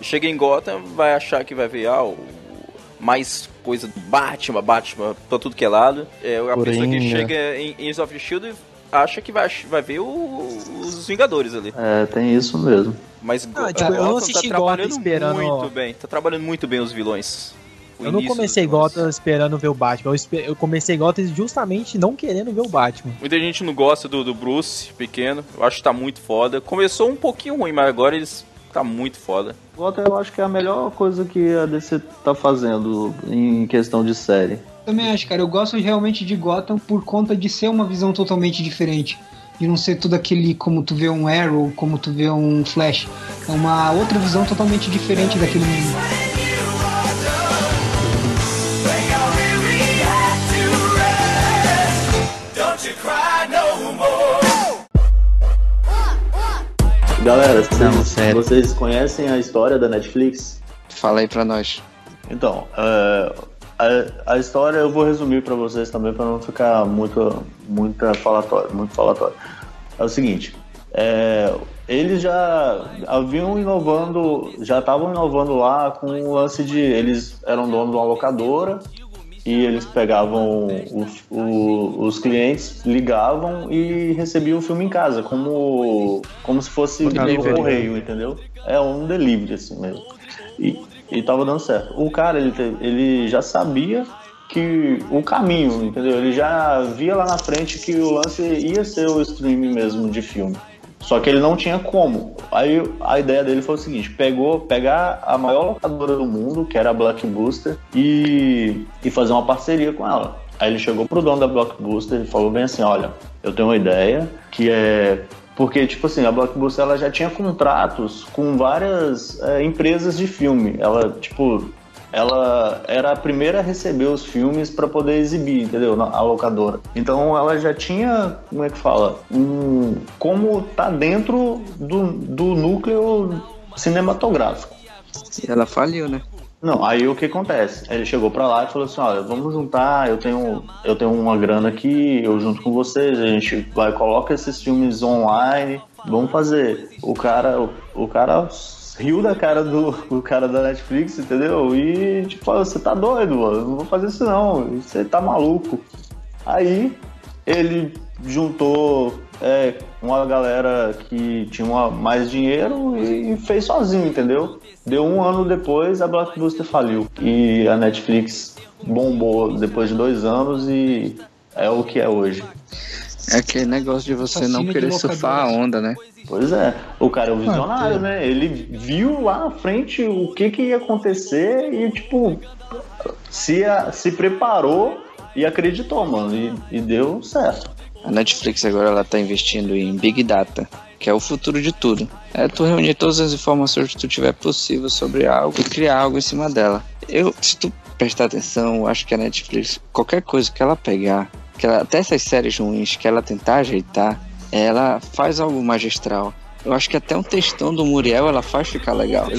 Chega em Gotham, vai achar que vai ver ah, o- mais coisa do Batman, Batman pra tudo que é lado. É a pessoa que chega em Agents of the Shield acha que vai, vai ver o- os Vingadores ali. É, tem isso mesmo. Mas Ah, tipo, eu não Gotham assisti tá Gotham trabalhando esperando- muito bem. Tá trabalhando muito bem os vilões. Eu não comecei. Gotham esperando ver o Batman. Eu, espe- eu comecei Gotham justamente não querendo ver o Batman. Muita gente não gosta do, do Bruce pequeno. Eu acho que tá muito foda. Começou um pouquinho ruim, mas agora eles tá muito foda. Gotham eu acho que é a melhor coisa que a DC tá fazendo em questão de série. Também acho, cara. Eu gosto realmente de Gotham por conta de ser uma visão totalmente diferente. De não ser tudo aquele como tu vê um Arrow, como tu vê um Flash. É uma outra visão totalmente diferente daquele mundo. Galera, vocês, Não, sério. vocês conhecem a história da Netflix? Fala aí pra nós. Então, é, a, a história eu vou resumir pra vocês também para não ficar muito, muita falatório, muito falatório. É o seguinte, é, eles já haviam inovando, já estavam inovando lá com o lance de eles eram donos de uma locadora e eles pegavam os, o- os clientes, ligavam e recebiam o filme em casa, como, como se fosse delivery. correio, entendeu? É um delivery assim mesmo. E, e tava dando certo. O cara, ele, ele já sabia que o caminho, entendeu? Ele já via lá na frente que o lance ia ser o streaming mesmo de filme. Só que ele não tinha como. Aí a ideia dele foi o seguinte: pegou, pegar a maior locadora do mundo, que era a Blockbuster, e, e fazer uma parceria com ela. Aí ele chegou pro dono da Blockbuster e falou bem assim: olha, eu tenho uma ideia que é. Porque, tipo assim, a Blockbuster ela já tinha contratos com várias é, empresas de filme. Ela, tipo, ela era a primeira a receber os filmes para poder exibir, entendeu? Na a locadora. Então ela já tinha, como é que fala? Um, como tá dentro do, do núcleo cinematográfico. E ela faliu, né? Não, aí o que acontece? Ele chegou pra lá e falou assim, olha, vamos juntar, eu tenho, eu tenho uma grana aqui, eu junto com vocês, a gente vai, coloca esses filmes online, vamos fazer. O cara, o, o cara riu da cara do, do cara da Netflix, entendeu? E tipo, falou, você tá doido, mano, não vou fazer isso não, você tá maluco. Aí ele juntou é, uma galera que tinha uma- mais dinheiro e fez sozinho, entendeu? Deu um ano depois, a Blockbuster faliu. E a Netflix bombou depois de dois anos e é o que é hoje. É aquele negócio de você não querer surfar a onda, né? Pois é, o cara é um visionário, né? Ele viu lá na frente o que, que ia acontecer e, tipo, se, a- se preparou e acreditou, mano. E, e deu certo. A Netflix agora ela tá investindo em Big Data, que é o futuro de tudo. É tu reunir todas as informações que tu tiver possível sobre algo e criar algo em cima dela. Eu, se tu prestar atenção, eu acho que a Netflix, qualquer coisa que ela pegar, que ela, até essas séries ruins que ela tentar ajeitar, ela faz algo magistral. Eu acho que até um textão do Muriel ela faz ficar legal.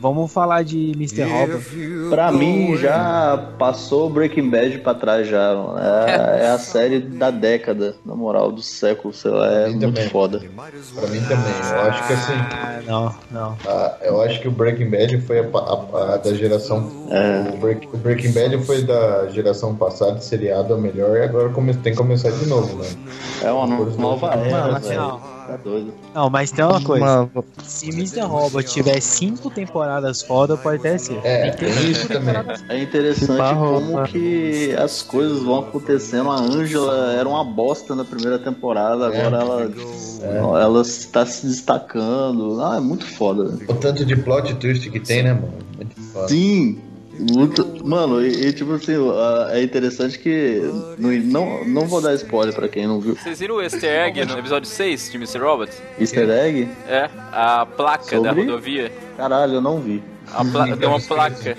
vamos falar de Mr. Robot. Pra mim, já passou Breaking Bad pra trás já. mano. É, é a série da década, na moral, do século, sei lá, é muito também. foda. Pra mim também. Eu acho que assim. Ah, não, não. Ah, eu acho que o Breaking Bad foi a, a- a da geração. É. O, Break- o Breaking Bad foi da geração passada, seriado, a melhor, e agora come- tem que começar de novo, né? É uma no- nova era, Mano. Tá doido. Não, mas tem uma coisa. Uma- Se Mr. Robot tiver cinco temporadas foda, pode até ser. É, Tem tem isso também. É interessante como que as coisas vão acontecendo. A Angela era uma bosta na primeira temporada, agora ela, ela está se destacando. Ah, é muito foda. O tanto de plot twist que tem, né, mano? Muito foda. Sim, muito. Mano, e, e, tipo assim, é interessante que. Não, não, vou dar spoiler pra quem não viu. Vocês viram o easter egg no episódio 6 de Mr. Robot? Easter egg? É, a placa da Sobre? rodovia. Caralho, eu não vi. A pla- tem uma placa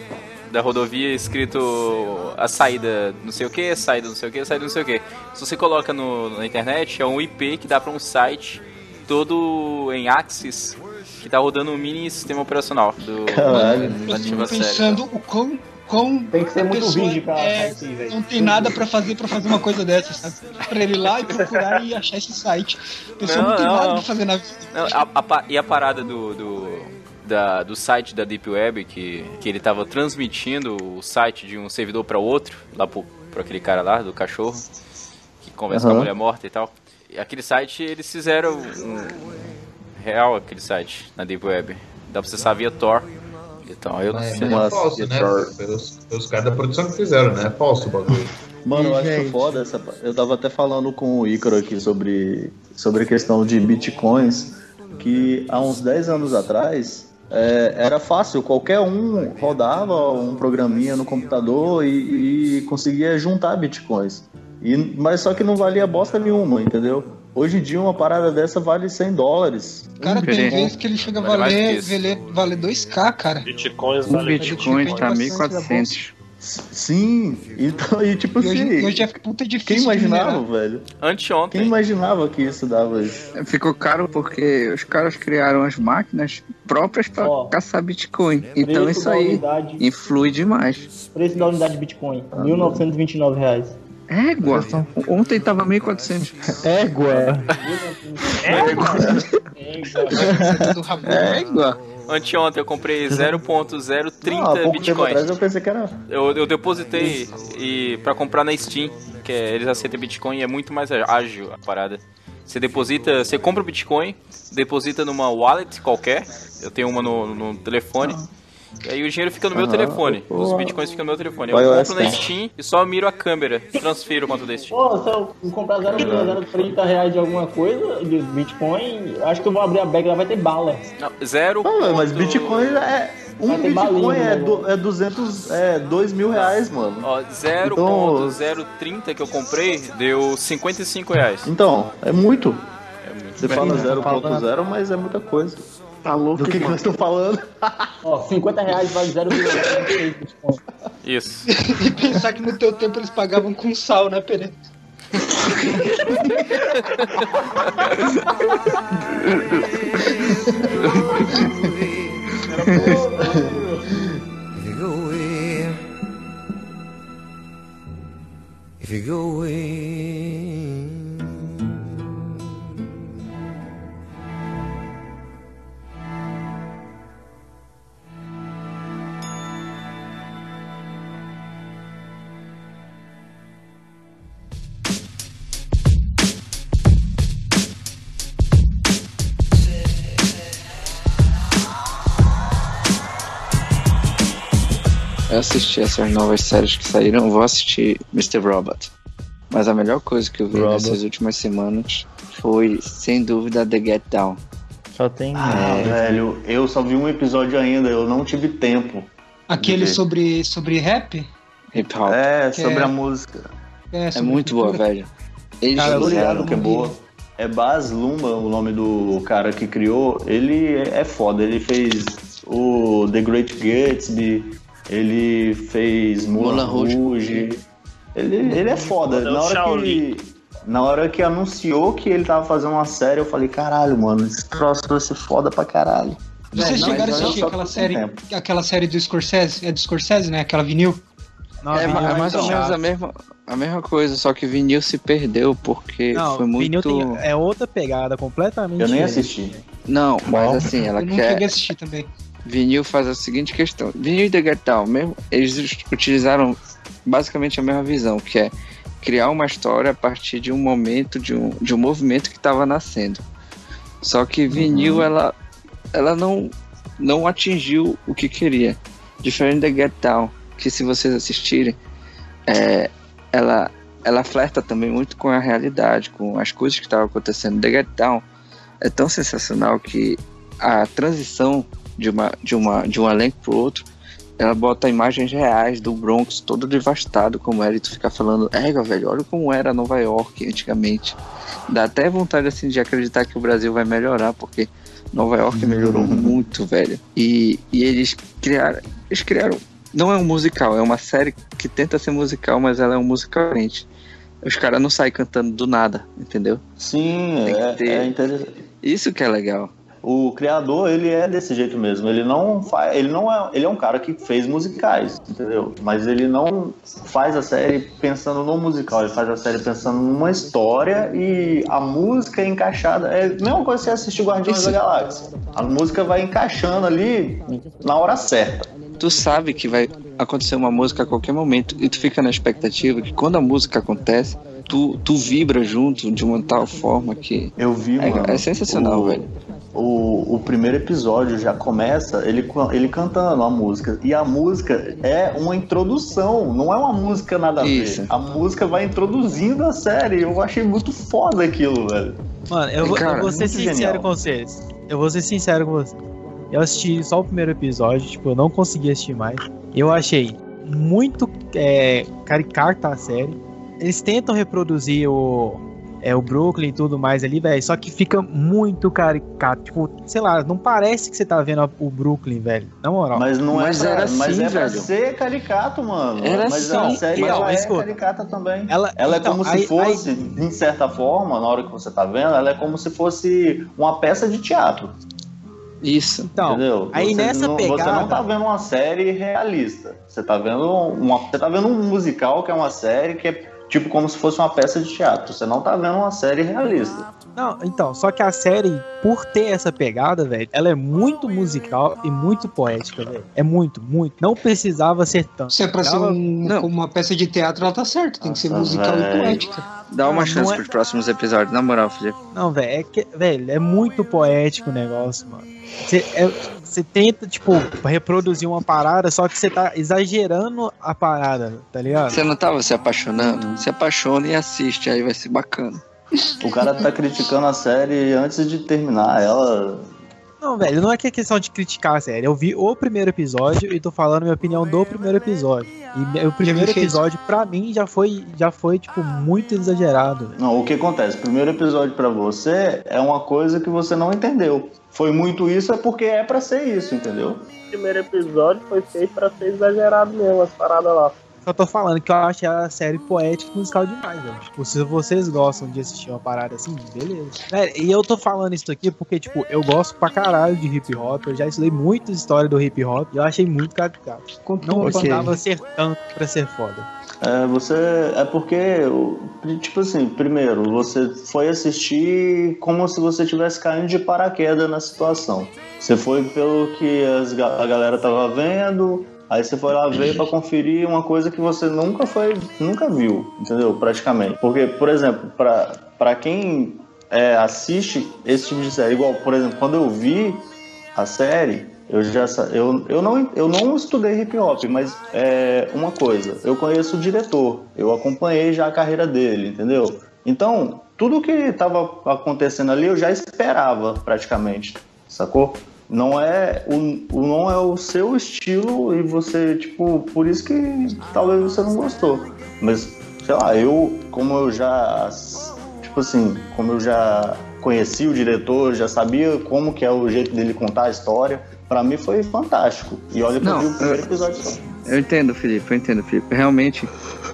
da rodovia escrito a saída não sei o que, saída não sei o que, saída não sei o que. Se você coloca no, na internet, é um IP que dá pra um site todo em Axis que tá rodando um mini sistema operacional do Caralho. da Eu ativa fico série. pensando o quão, quão Tem que ser muito virgem pra é, velho. não tem nada pra fazer pra fazer uma coisa dessa, sabe? Pra ele ir lá e procurar e achar esse site. A pessoa não, Não, tem não, nada não. pra fazer na vida. Não, a- a e a parada do, do, da- do site da Deep Web, que, que ele tava transmitindo o site de um servidor para outro, lá pro, pro aquele cara lá, do cachorro, que conversa com Aham. a mulher morta e tal. E aquele site, eles fizeram um real aquele site na Deep Web. Dá pra acessar via Tor. Então, eu não Mas sei. é falso, né? Pelos, pelos caras da produção que fizeram, né? É falso o bagulho. Mano, eu acho gente? foda essa. Eu tava até falando com o Ícaro aqui sobre, sobre a questão de bitcoins, que há uns 10 anos atrás é, era fácil, qualquer um rodava um programinha no computador e, e conseguia juntar bitcoins. E, mas só que não valia bosta nenhuma, entendeu? Hoje em dia uma parada dessa vale 100 dólares. Cara, Um tem bitcoin. vezes que ele chega a valer, valer, valer 2k, cara. Bitcoins Um vale Bitcoin tá bastante 1.400. Sim, então, e tipo E hoje, assim, hoje é puta difícil quem imaginava, velho? Quem Anteontem. imaginava que isso dava isso? Ficou caro porque os caras criaram as máquinas próprias pra Ó, caçar Bitcoin. Então isso aí unidade- influi demais. Preço da unidade de Bitcoin, 1.929 reais. Égua! Ontem tava 1.400. Égua. Do rabo. Égua! Anteontem eu comprei 0.030 Não, há pouco tempo bitcoins. atrás eu pensei que era. Eu, eu depositei e para comprar na Steam, que é- eles aceitam Bitcoin e é muito mais ágil a parada. Você deposita, você compra o Bitcoin, deposita numa wallet qualquer. Eu tenho uma no, no telefone. E aí o dinheiro fica no meu Aham. telefone. Os bitcoins ficam no meu telefone. Eu Vai, compro na. Steam e só miro a câmera. Transfiro quanto da Steam. Pô, se eu comprar 0,030 reais de alguma coisa, de Bitcoin, acho que eu vou abrir a bag lá, vai ter bala. Não, zero. Não, mas ponto- Bitcoin é. Um Bitcoin balinha, é, né, do, é 200. É 2 mil reais, mano. Ó, 0.030 que eu comprei deu 55 reais. Então, é muito. É muito Você bem. fala não fala 0.0, mas é muita coisa. Tá louco, Do que, que nós estamos falando? Ó, 50 reais vale 0,036 Bitcoin. Isso. E pensar que no teu tempo eles pagavam com sal, né, Pereira? If you go away, if you go away. Eu assisti essas novas séries que saíram, vou assistir Mr. Robot. Mas a melhor coisa que eu vi Robot. nessas últimas semanas foi, sem dúvida, The Get Down. Só tem. Ah, merda. velho, eu só vi um episódio ainda, eu não tive tempo. Aquele sobre, sobre rap? Hip Hop. É, sobre é- a música. É, sobre muito boa, velho. Eles Cara, fizeram- ligado que é boa. É Baz Lumba, o nome do cara que criou. Ele é foda. Ele fez o The Great Gatsby. Ele fez Moulin Rouge. Rouge. Ele, ele é foda. É Na hora Shaolin. que na hora que anunciou que ele tava fazendo uma série, eu falei, caralho, mano, esse troço vai ser foda pra caralho. Vocês chegaram a assistir aquela série, tempo. aquela série do Scorsese? É do Scorsese, né? Aquela vinil? Não, é, vinil é é mais ou chato. menos a mesma, a mesma coisa, só que vinil se perdeu porque Não, foi muito. vinil tem, é outra pegada, completamente Eu nem diferente. assisti. Não, mas assim, ela Eu não quer. cheguei a assistir também. Vinil faz a seguinte questão. Vinil e The Get Down, mesmo, eles utilizaram basicamente a mesma visão, que é criar uma história a partir de um momento, de um, de um movimento que estava nascendo. Só que vinil, ela, ela não, não atingiu o que queria. Diferente da Get Down, que se vocês assistirem, é, ela, ela flerta também muito com a realidade, com as coisas que estavam acontecendo. The Get Down é tão sensacional que a transição de, uma, de, uma, de um elenco pro outro, ela bota imagens reais do Bronx todo devastado, como era, e tu fica falando, ega, velho, olha como era Nova York antigamente. Dá até vontade assim de acreditar que o Brasil vai melhorar, porque Nova York melhorou muito, velho. E, e eles criaram. Eles criaram. Não é um musical, é uma série que tenta ser musical, mas ela é um musical diferente. Os caras não saem cantando do nada, entendeu? Sim, Tem que é, ter- é interessante. Isso que é legal. O criador, ele é desse jeito mesmo. Ele não faz, ele não é, ele é um cara que fez musicais, entendeu? Mas ele não faz a série pensando no musical, ele faz a série pensando numa história e a música é encaixada. É a mesma coisa que você assistir Guardiões da Galáxia. A música vai encaixando ali na hora certa. Tu sabe que vai acontecer uma música a qualquer momento e tu fica na expectativa que quando a música acontece, tu, tu vibra junto de uma tal forma que. Eu vi, É- mano. é sensacional, o, velho. O, o primeiro episódio já começa ele, ele cantando a música. E a música é uma introdução, não é uma música nada a Isso. ver. A música vai introduzindo a série. Eu achei muito foda aquilo, velho. Mano, eu vou, Cara, eu vou ser sincero genial. com vocês. Eu vou ser sincero com vocês. Eu assisti só o primeiro episódio, tipo, eu não consegui assistir mais. Eu achei muito é, caricata a série. Eles tentam reproduzir o, é, o Brooklyn e tudo mais ali, velho, só que fica muito caricato. Tipo, sei lá, não parece que você tá vendo a- o Brooklyn, velho. Na moral. Mas não Mas é pra, era mas assim, é pra velho. ser caricato, mano. Era mas assim. a série Então, ela mas é escuta. caricata também. Ela, Ela então, é como aí- se fosse, em certa forma, na hora que você tá vendo, ela é como se fosse uma peça de teatro. Isso. Então, Entendeu? aí Você nessa não, pegada. Você não tá vendo uma série realista. Você tá vendo uma, você tá vendo um musical que é uma série que é tipo como se fosse uma peça de teatro. Você não tá vendo uma série realista. Não, então, só que a série, por ter essa pegada, velho, ela é muito musical e muito poética, velho. É muito, muito. Não precisava ser tanto. Se é pra ser Dava- um- Não. uma peça de teatro, ela tá certa. Tem que ser Nossa, musical e velho. poética. Dá uma Não, chance não é- pros próximos episódios, na moral, Felipe. Não, velho, é que, velho, é muito poético o negócio, mano. Você é- você tenta, tipo, reproduzir uma parada, só que você tá exagerando a parada, tá ligado? Você não tava se apaixonando? Se apaixona e assiste, aí vai ser bacana. O cara tá criticando a série antes de terminar ela. Não, velho, não é que é questão de criticar a série. Eu vi o primeiro episódio e tô falando minha opinião do primeiro episódio. E o primeiro episódio, pra mim, já foi, já foi tipo, muito exagerado, velho. Não, o que acontece? O primeiro episódio pra você é uma coisa que você não entendeu. Foi muito isso, é porque é pra ser isso, entendeu? O primeiro episódio foi feito pra ser exagerado mesmo, as paradas lá. Só tô falando que eu acho a série poética e musical demais, velho. Tipo, se vocês gostam de assistir uma parada assim, beleza. Velho, e eu tô falando isso aqui porque, tipo, eu gosto pra caralho de hip hop. Eu já estudei muita história do hip hop e eu achei muito caricato. Não Ok. precisava ser tanto pra ser foda. É, você. É porque, tipo assim, primeiro, você foi assistir como se você tivesse caindo de paraquedas na situação. Você foi pelo que as a galera tava vendo, aí você foi lá ver pra conferir uma coisa que você nunca foi, nunca viu, entendeu? Praticamente. Porque, por exemplo, pra quem é, assiste esse tipo de série, igual, por exemplo, quando eu vi a série, eu já eu, eu, não, eu não estudei hip hop, mas é uma coisa, eu conheço o diretor, eu acompanhei já a carreira dele, entendeu? Então, tudo que estava acontecendo ali eu já esperava praticamente, sacou? Não é o, o- não é o seu estilo e você, tipo, por isso que talvez você não gostou. Mas, sei lá, eu, como eu já tipo assim, como eu já conheci o diretor, já sabia como que é o jeito dele contar a história, pra mim foi fantástico. E olha que eu Não, vi o primeiro eu- episódio só. Eu entendo, Felipe, eu entendo, Felipe. Realmente,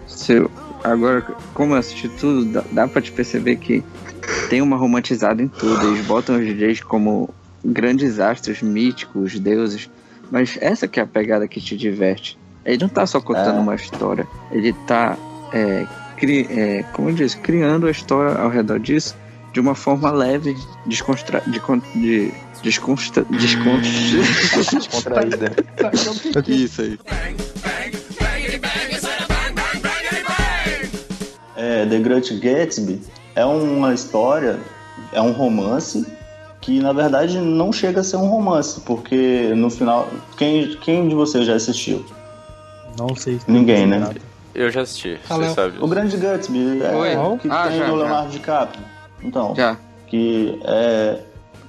se eu- agora, como eu assisti tudo, dá, dá pra te perceber que tem uma romantizada em tudo. Eles botam os DJs como grandes astros míticos, deuses. Mas essa que é a pegada que te diverte. Ele não tá só contando É. uma história, ele tá, é, cri, é, como eu disse, criando a história ao redor disso de uma forma leve, desconstra, de, de, desconsta, descontra, Descontraída. Isso aí. É, The Great Gatsby é uma história, é um romance que na verdade não chega a ser um romance, porque no final. Quem, quem de vocês já assistiu? Não sei. Ninguém, né? Eu já assisti, Valeu. você sabe. O Grande Gatsby é Oi. que Ah, tem já, o já. Leonardo DiCaprio. Então, Já. que é,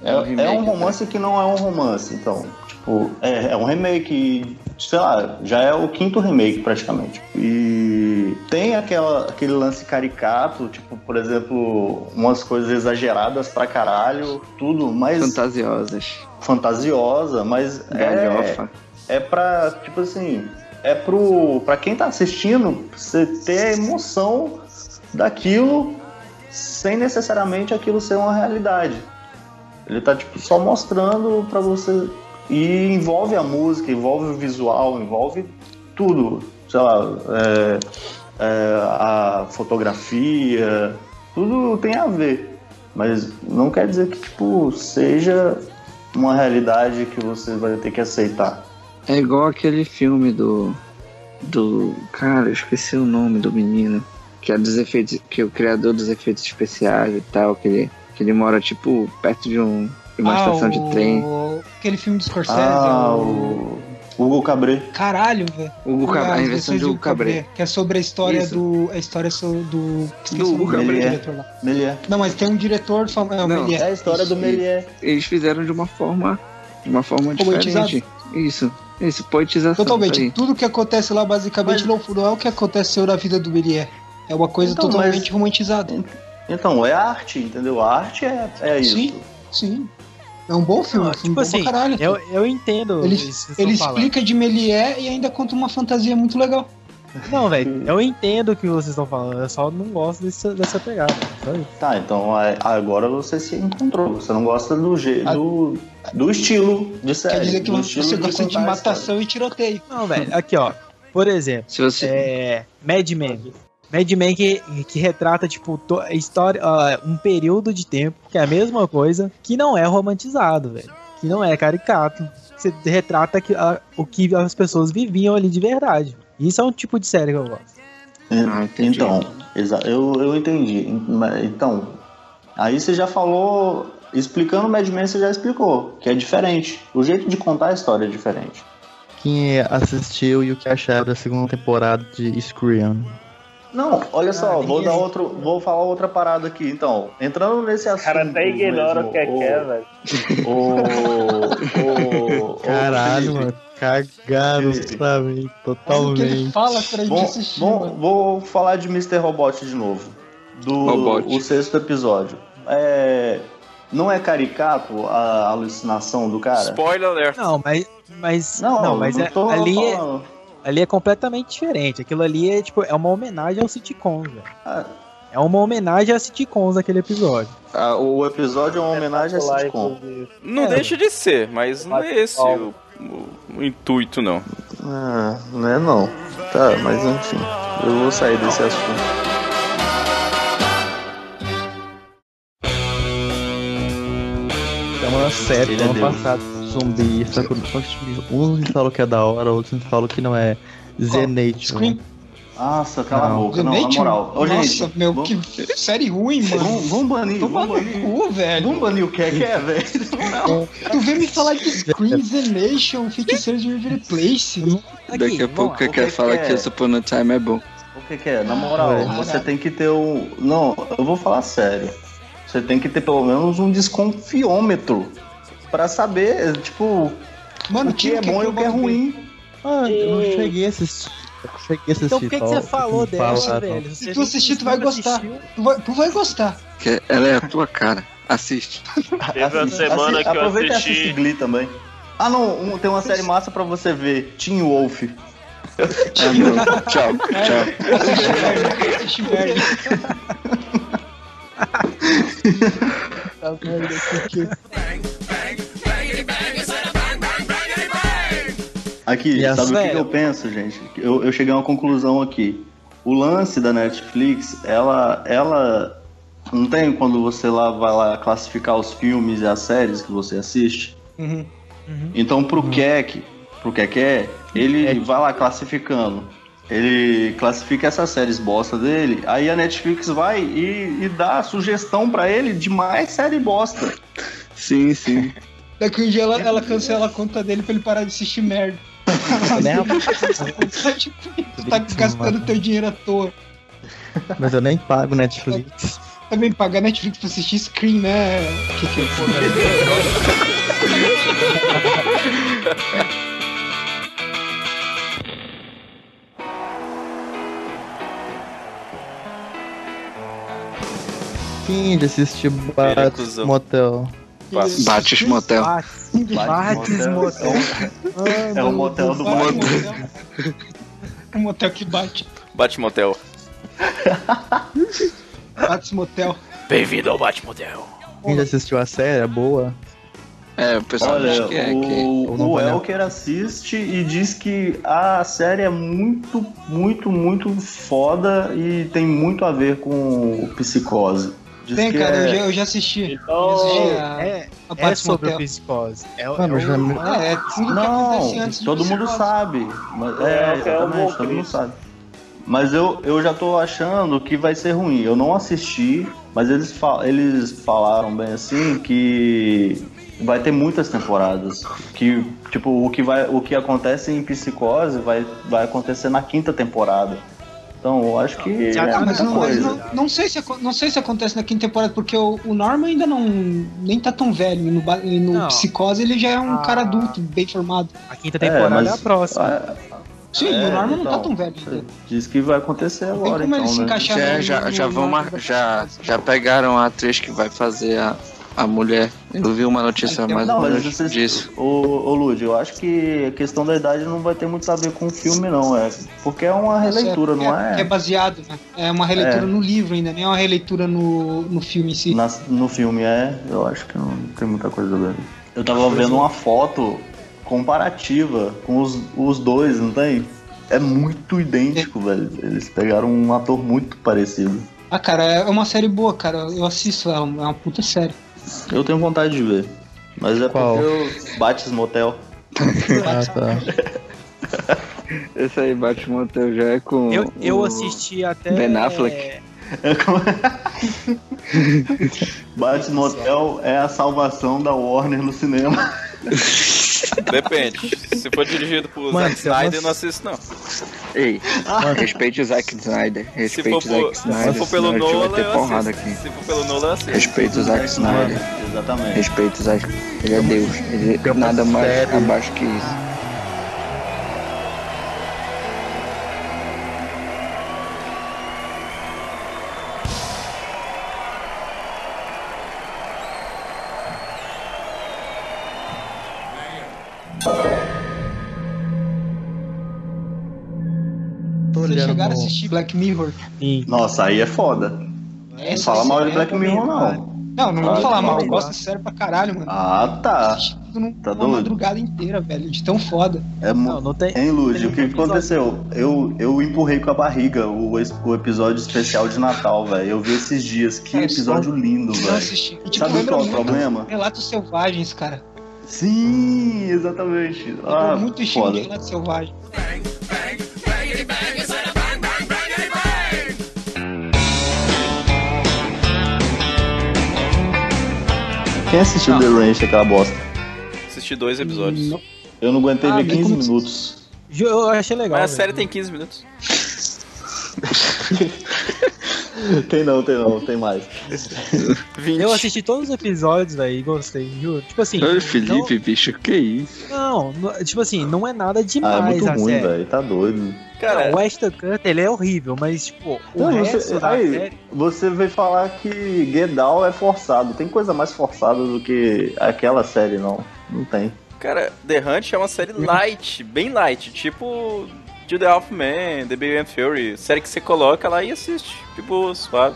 é, É um é remake, um romance que não é um romance. Então, tipo, é, é um remake, sei lá, já é o quinto remake praticamente. E tem aquela, aquele lance caricato, tipo, por exemplo, umas coisas exageradas pra caralho, tudo, mas Fantasiosas. fantasiosa, mas é, Galhofa. é pra, tipo assim, é pro, pra quem tá assistindo, você ter a emoção daquilo sem necessariamente aquilo ser uma realidade. Ele tá, tipo, só mostrando pra você. E envolve a música, envolve o visual, envolve tudo. Sei lá, é, a fotografia, tudo tem a ver. Mas não quer dizer que, tipo, seja uma realidade que você vai ter que aceitar. É igual aquele filme do. Do. Cara, eu esqueci o nome do menino. Que é dos efeitos. Que é o criador dos efeitos especiais e tal. Que ele, que ele mora, tipo, perto de um. De uma Ah, estação o- de trem. Aquele filme do Scorsese. Ah, o... Hugo Cabret. Caralho, velho. Hugo Cabret, Ah, a invenção de Hugo Cabret. Que é sobre a história Isso. do. A história so- do. Hugo do diretor lá. Melier. Não, mas tem um diretor famoso. É, o Não, Méliès. É a história do Isso. Melier. Eles fizeram de uma forma. De uma forma Poetizado. diferente. Isso. Isso, poetização. Totalmente. aí. Tudo que acontece lá, basicamente, não, não é o que aconteceu na vida do Méliès. É uma coisa Então, totalmente mas- romantizada. Então, é arte, entendeu? A arte é, é isso. Sim, sim. É um bom filme. um filme Tipo bom assim, pra caralho. eu, eu entendo. Ele, isso que vocês ele explica de Méliès e ainda conta uma fantasia muito legal. Não, velho, eu entendo o que vocês estão falando, eu só não gosto dessa, dessa pegada. Tá, então agora você se encontrou. Você não gosta do jeito, Ah. do, do estilo de série. Quer dizer que você gosta de a matação e tiroteio. Não, velho, aqui ó. Por exemplo, Se você. é, Mad Men. Mad Men que, que retrata, tipo, to- a história, ah, um período de tempo, que é a mesma coisa, que não é romantizado, velho. Que não é caricato. Você retrata que, ah, o que as pessoas viviam ali de verdade. Isso é um tipo de série que eu gosto. Entendi. Então, eu, eu entendi. Então, aí você já falou. Explicando o Mad Men, você já explicou, que é diferente. O jeito de contar a história é diferente. Quem assistiu e o que acharam da segunda temporada de Scream? Não, olha só, Ah, vou ninguém- dar outro. Vou falar outra parada aqui. Então, entrando nesse O assunto. cara até ignora o que é o- que é, velho. o- o- Caralho, o mano. Cagaram pra mim, o totalmente. fala pra gente Vou, assistir. vou- mano. vou falar de Mr. Robot de novo. Do Robot. o sexto episódio. É, não é caricato a alucinação do cara? Spoiler alert. Não, mas. Mas. Não, Não, mas não é, tô ali, é, falando. Ali é completamente diferente. Aquilo ali é, tipo, é uma homenagem ao sitcoms, velho. Ah, É uma homenagem a sitcoms aquele episódio. ah, o episódio é uma homenagem a sitcom. Não É. deixa de ser, mas não é esse o, o- o intuito, não. Ah, não é não. Tá, mas enfim. Eu vou sair desse assunto. É uma série do é ano passado, zumbi. Só que uns me falam que é da hora, outros me falam que não é. Zenate. Scream? Nossa, cala a Não. boca. Não, na moral. Ô, Nossa, gente, meu, vamos, que série ruim, mano. vamos, vamos banir, vamos banir. cu, velho. Vamos banir o que é que é, velho. Tu vem me falar de Scream, Zenation, Feiticeiros de River Place. Daqui a pouco que quero que falar é? que o Super no Time é bom. O que, que é? Na moral, É. você tem que ter o. Não, eu vou falar sério. Você tem que ter pelo menos um desconfiômetro pra saber, tipo, Mano, o que é bom e o que é ruim. Ah, eu não cheguei a assistir. Eu cheguei a assistir. Então por que, que você falou dessa, velho? Se tu assistir, tu vai gostar. Tu vai, tu vai gostar. Que ela é a tua cara. Assiste. Teve uma semana que eu aproveita e assiste assisti. Glee também. Ah, não, um- tem uma série massa pra você ver. Teen Wolf. Ah, não. Tchau, tchau. Assiste merda, assiste merda. Tá porque- Aqui, E sabe o que, que eu penso, gente? Eu, eu cheguei a uma conclusão aqui. O lance da Netflix, ela, ela não tem quando você lá vai lá classificar os filmes e as séries que você assiste. Uhum. Então pro Keck, pro Keké, ele vai lá classificando. Ele classifica essas séries bosta dele, aí a Netflix vai e, e dá sugestão pra ele de mais série bosta. Sim, sim. Daqui um dia ela, ela cancela a conta dele pra ele parar de assistir merda. Nem tá, tipo, tu tá gastando teu dinheiro à toa. Mas eu nem pago Netflix. Também pagar Netflix pra assistir Screen, né? Que que Fim de assistir cuzão. Motel. Bates Motel. Bates Motel. É o motel do Bate Motel. motel. Um motel que bate. Bate Motel. Bate motel. Bem-vindo ao Bate Motel. Quem já assistiu a série? É boa. É, o pessoal Olha, acha que é. Que... o, não o vale a- Elker assiste e diz que a série é muito, muito, muito foda e tem muito a ver com psicose. Diz Tem, cara, é... eu, já, eu já assisti. Então, Eu assisti a, É, a é sobre Motel. o psicose. É, o- Mano, é já o- me- É, é tudo que acontece Não, antes todo mundo sabe. Mas, É, é, é exatamente, todo mundo sabe. Mas eu, eu já tô achando que vai ser ruim. Eu não assisti, mas eles, fa eles falaram bem assim que vai ter muitas temporadas. Que, tipo, o que, vai, o que acontece em Psicose vai, vai acontecer na quinta temporada. Então, eu acho que Já é Ah, mas não, mas não, não sei se, não sei se acontece na quinta temporada, porque o, o Norman ainda não nem tá tão velho. No, no Não. Psicose ele já é um Ah. cara adulto, bem formado. A quinta temporada é, mas- a próxima. Ah, Sim, É, o Norman não então. tá tão velho ainda. Diz que vai acontecer tem agora, como ele então, se né? Já, no- já, no- já vão mar... já, já pegaram a atriz que vai fazer a, a mulher. Eu vi uma notícia mais Não, ou mas menos vocês, disso. Ô, ô Lud, eu acho que a questão da idade não vai ter muito a ver com o filme, não. É, porque é uma releitura, não é? é? É baseado, né? É uma releitura É. no livro ainda, nem é uma releitura no, no filme em si. Na- no filme é, eu acho que não tem muita coisa a ver. Eu tava vendo uma foto comparativa com os, os dois, não tem? É muito idêntico, velho. Eles pegaram um ator muito parecido. Ah, cara, é uma série boa, cara. Eu assisto é uma puta série. Eu tenho vontade de ver. Mas é Qual? porque eu Bates Motel. Ah, tá. Esse aí, Bate Motel, já é com. Eu, eu o assisti até. Ben Affleck. Bates Motel é a salvação da Warner no cinema. Depende. Se for dirigido por Mano, Zack se Snyder, eu não assisto, não. Ei, respeite o Zack Snyder. Se for, Respeite o Zack se Snyder. for pelo Nolan, eu porrada assisto. aqui. Se for pelo Nolan, eu assisto. Respeite o Zack Snyder. Exatamente. Respeite o Zack. Ele é Deus. Ele é nada mais abaixo que isso. Chegaram a no- assistir Black Mirror? Sim. Nossa, aí é foda. Não Essa fala mal de série Black é Mirror, não. Não, não vou Ah, falar não, mal, eu não. gosto dessa série pra caralho, mano. Ah, tá. Num- Tá uma doido? madrugada inteira, velho, de tão foda. É Não, não tem. Hein, Lud, o que episódio. aconteceu? Eu, eu empurrei com a barriga o, o episódio especial de Natal, velho. Eu vi esses dias. Que Cara, episódio lindo, Não velho. assisti. E, tipo, Sabe qual é o problema? Relatos Selvagens, cara. Sim, exatamente. Ah, muito estilo foda. de Relatos Selvagens. Quem assistiu The Ranch, aquela bosta? Assisti dois episódios. Eu não aguentei Ah, ver bem 15 como- minutos. Eu achei legal. Mas a série tem 15 minutos. tem não, tem não, tem mais. 20. Eu assisti todos os episódios, velho, e gostei, juro. Tipo assim. Oi, Felipe, bicho, que isso? Não, não, tipo assim, não é nada Ah, é demais muito a ruim, velho. Tá doido. Cara, o Ashton Kutcher, ele é horrível, mas, tipo, o Não, resto você, da aí, série... você veio falar que Down é forçado. Tem coisa mais forçada do que aquela série, não. Não tem. cara, The Hunt é uma série light, bem light, tipo To The Half Man, The Big Bang Theory, série que você coloca lá e assiste, tipo, suave.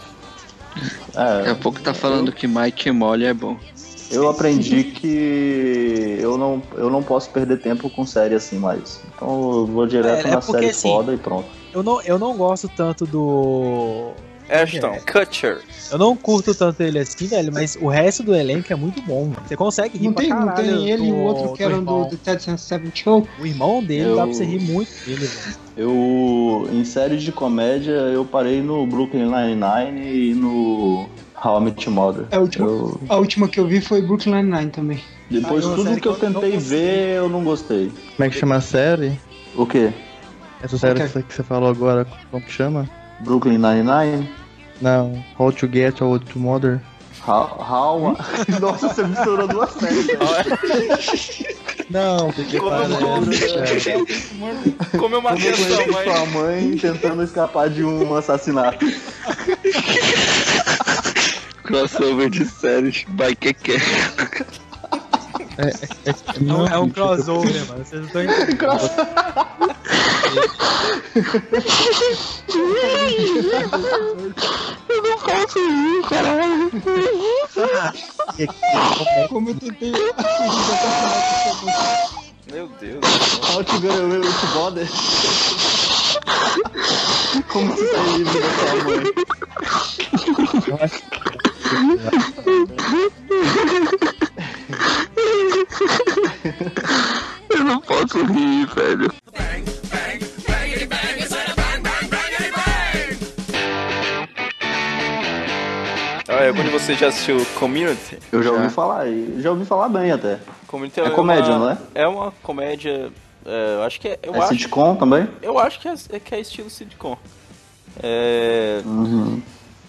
É, Daqui a pouco tá falando que Mike e Molly é bom. Eu aprendi que eu não, eu não posso perder tempo com série assim mais. Então eu vou direto É, é na porque, série assim, foda e pronto. Eu não, eu não gosto tanto do. Ashton Kutcher. Eu não curto tanto ele assim, velho, mas o resto do elenco é muito bom. mano. Você consegue rir Não pra tem, não caralho tem ele e o do- outro que do eram do, do Ted Seven Show? O irmão dele dá Eu- pra você rir muito dele, velho. Eu, em séries de comédia, eu parei no Brooklyn Nine-Nine e no How I Met Your Mother. É, a última, Eu- a última que eu vi foi Brooklyn Nine-Nine também. depois Ah, é tudo que eu tentei ver, eu não gostei. Como é que chama a série? O quê? Essa série Ok. que você- falou agora, como que chama? Brooklyn Nine-Nine? Não, How to Get How to Mother. How, how... Nossa, você misturou duas séries. velho. Não, porque Como parece. eu- é. Como eu matei a sua mãe. sua mãe tentando escapar de um assassinato. Crossover de séries by Keke. Não, é um crossover, mano. Vocês não estão entendendo. Eu não posso rir, caralho. Como eu tentei. Meu Deus. How to get away with mother? Como se sai livre da sua mãe? Eu não posso rir, velho. Quando você já assistiu Community? Eu já ouvi falar, e já ouvi falar bem até. Community É comédia, uma- não é? É uma comédia. é, eu acho que é. Eu É acho, sitcom também? Eu acho que é, é que é estilo sitcom. É. Uhum.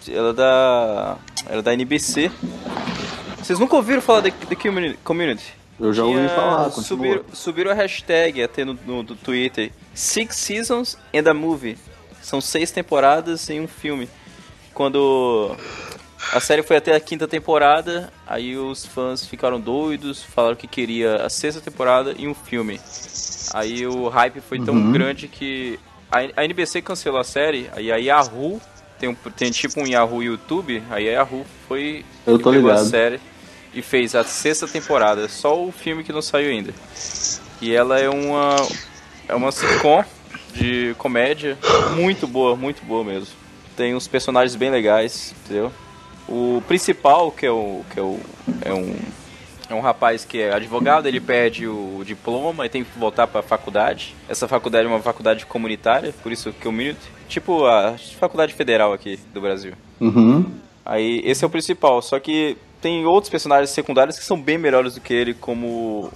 Ela é da. Ela é da NBC. Vocês nunca ouviram falar da, Community? Eu já ouvi Tinha- falar. Subiram, subiram a hashtag até no, no, do Twitter. Six Seasons and a Movie. São seis temporadas em um filme. Quando a série foi até a quinta temporada, aí os fãs ficaram doidos, falaram que queria a sexta temporada e um filme. Aí o hype foi tão Uhum. grande que a, a NBC cancelou a série, aí a Yahoo, tem, um, tem tipo um Yahoo YouTube, aí a Yahoo foi Eu tô a série e fez a sexta temporada, só o filme que não saiu ainda. E ela é uma é uma sitcom de comédia muito boa, muito boa mesmo. Tem uns personagens bem legais, entendeu? O principal, que é o que é o é um é um rapaz que é advogado, ele perde o diploma e tem que voltar para a faculdade. Essa faculdade é uma faculdade comunitária, por isso que o Minute, tipo a faculdade federal aqui do Brasil. Uhum. Aí esse é o principal, só que tem outros personagens secundários que são bem melhores do que ele, como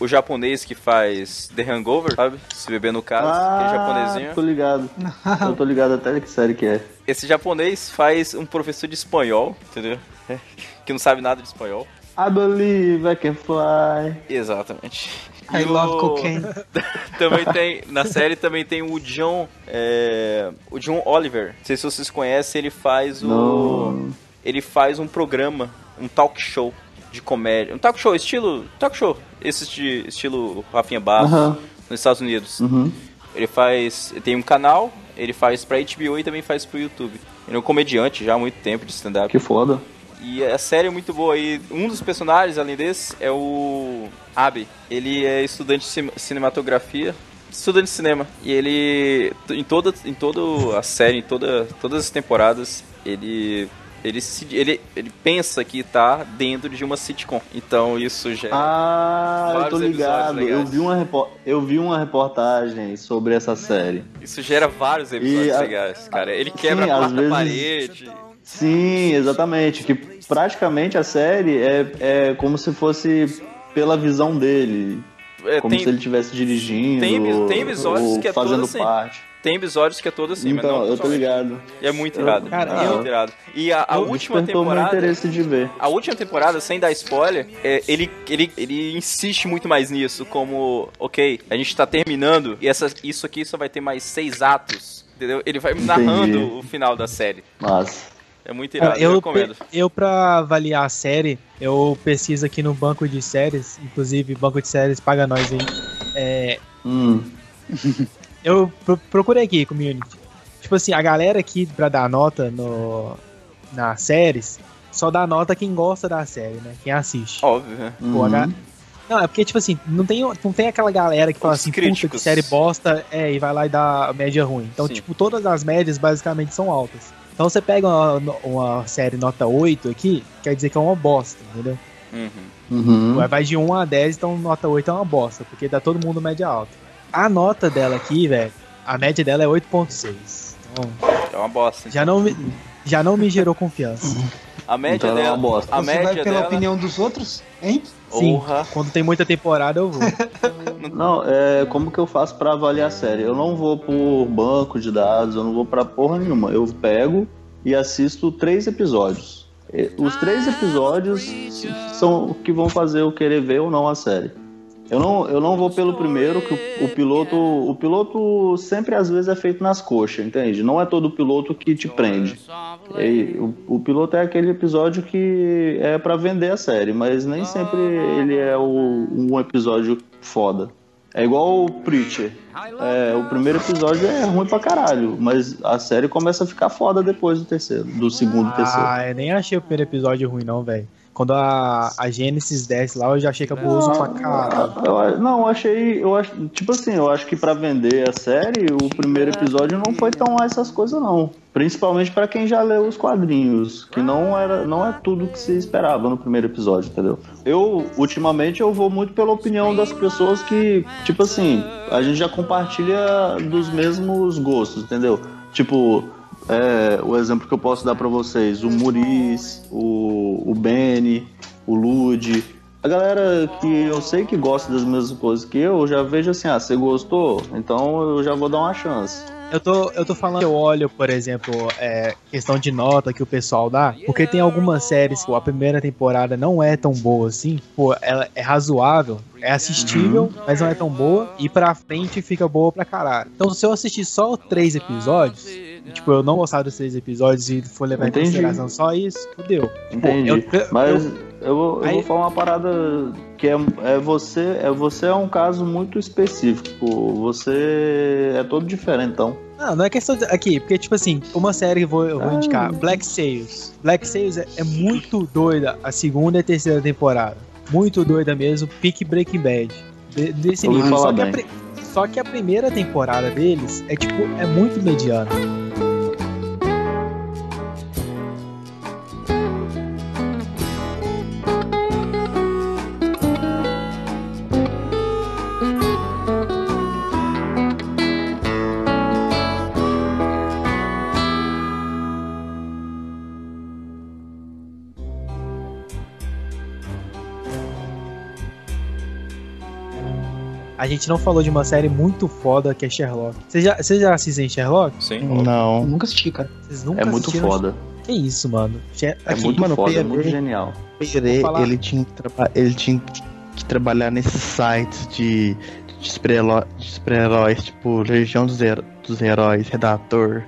o japonês que faz The Hangover, sabe? Se beber no caso, aquele japonesinho. Ah, tô ligado. Eu tô ligado até que série que é. Esse japonês faz um professor de espanhol, entendeu? Que não sabe nada de espanhol. I believe I can fly. Exatamente. I E love o- cocaine. também tem na série também tem o John é, o John Oliver não sei se vocês conhecem ele faz o Não. ele faz um programa um talk show de comédia um talk show estilo talk show esse de estilo Rafinha Bastos Aham. nos Estados Unidos Uhum. ele faz ele tem um canal ele faz pra HBO e também faz pro YouTube ele é um comediante já há muito tempo de stand-up Que foda. E a série é muito boa. E um dos personagens, além desse, é o Abe. Ele é estudante de cin- cinematografia, estudante de cinema. E ele, em toda, em toda a série, em toda, todas as temporadas, ele, ele, se, ele, ele pensa que tá dentro de uma sitcom. Então isso gera. Ah, eu tô ligado. Eu vi, uma eu vi uma reportagem sobre essa série. Isso gera vários episódios E legais, cara. Ele quebra Sim, a quarta vezes- parede. Sim, exatamente. Que praticamente a série é, é como se fosse pela visão dele. É, como tem- se ele estivesse dirigindo. Tem, tem episódios ou que é fazendo assim. parte. Tem episódios que é todo assim, mas então, não eu tô ligado. E é muito Eu- irado. Cara, é muito irado. E a, a eu- última meu temporada. interesse de ver. A última temporada, sem dar spoiler, é, ele, ele, ele insiste muito mais nisso, como, ok, a gente tá terminando e essa, isso aqui só vai ter mais seis atos. Entendeu? Ele vai narrando o final da série. Mas. É muito irado, eu, eu, recomendo. eu, pra avaliar a série, eu pesquiso aqui no banco de séries, inclusive banco de séries paga nós aí. É, Hum. eu pro- procurei aqui, community. Tipo assim, a galera aqui pra dar nota no, nas séries só dá nota quem gosta da série, né? Quem assiste. Óbvio, né? Pô, a ga- Não, é porque, tipo assim, não tem, não tem aquela galera que fala Os assim, puta, que críticos. série bosta, é, e vai lá e dá média ruim. Então, Sim. tipo, todas as médias basicamente são altas. Então você pega uma, uma série nota 8 aqui, quer dizer que é uma bosta, entendeu? Uhum. Uhum. Vai- de 1 a 10, então nota 8 é uma bosta, porque dá todo mundo média alta. A nota dela aqui, velho, a média dela é 8.6. Então, É uma bosta. já não me, já não me gerou confiança. A média Então é uma dela. bosta. A Você média vai pela dela. opinião dos outros, hein? Sim, Porra. quando tem muita temporada eu vou. Não, é como que eu faço pra avaliar a série? Eu não vou por banco de dados, eu não vou pra porra nenhuma. Eu pego e assisto três episódios. Os três episódios são o que vão fazer eu querer ver ou não a série. Eu não, eu não vou pelo primeiro, que o, o piloto. O piloto sempre às vezes é feito nas coxas, entende? Não é todo piloto que te prende. E o, o piloto é aquele episódio que é pra vender a série, mas nem sempre ele é o- um episódio foda. É igual o Preacher. É, o primeiro episódio é ruim pra caralho, mas a série começa a ficar foda depois do terceiro, do segundo terceiro. Ah, eu nem achei o primeiro episódio ruim, não, velho. Quando a, a Gênesis desce lá, eu já achei cabuloso pra caralho. Eu, não, eu achei. Eu acho, tipo assim, eu acho que pra vender a série, o primeiro episódio não foi tão lá essas coisas, não. Principalmente pra quem já leu os quadrinhos, que não era, não é tudo que se esperava no primeiro episódio, entendeu? Eu, ultimamente, eu vou muito pela opinião das pessoas que, tipo assim, a gente já compartilha dos mesmos gostos, entendeu? Tipo, é, o exemplo que eu posso dar pra vocês, o Muris, o, o Benny, o Lud. A galera que eu sei que gosta das mesmas coisas que eu, já vejo assim, ah, você gostou? Então eu já vou dar uma chance. Eu tô, eu tô falando que eu olho, por exemplo, é, questão de nota que o pessoal dá, porque tem algumas séries, pô, a primeira temporada não é tão boa assim, pô, ela é razoável, é assistível, mas não é tão boa, e pra frente fica boa pra caralho. Então se eu assistir só três episódios, e, tipo, eu não gostar dos três episódios e for levar Entendi. em consideração só isso, fudeu. Entendi. Pô, eu- Mas eu- eu, vou, eu Aí- vou falar uma parada que é, é você, é você é um caso muito específico. pô. Você é todo diferentão. Não, não é questão de, aqui, porque tipo assim, uma série que eu vou, eu vou Ah. indicar, Black Sails. Black Sails é, é muito doida a segunda e a terceira temporada. Muito doida mesmo, pique Breaking Bad. De- desse nível. Só que, a, só que a primeira temporada deles é tipo, é muito mediana. A gente não falou de uma série muito foda que é Sherlock. Vocês já, vocês já assistem Sherlock? Sim. Não. Nunca assisti, cara. Vocês nunca É muito foda. Que isso, mano? Sher- É aqui, muito mano, foda, é muito genial. Ele tinha, que ele tinha que trabalhar nesses sites de, de super-heró- de super-heróis, tipo Legião dos, Her- dos Heróis, Redator,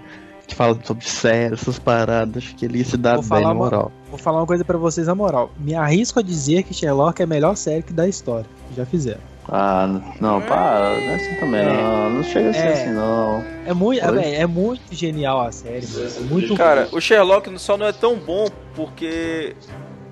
que fala sobre séries, essas paradas, que ele ia se dar Vou bem, na uma- moral. Vou falar uma coisa pra vocês na moral. Me arrisco a dizer que Sherlock é a melhor série que da história. que Já fizeram. Ah, não, pá, não é assim também, É. não. Não chega a ser É. assim, não. É muito, véi, é muito genial a série, mano. É muito Cara, o Sherlock só não é tão bom porque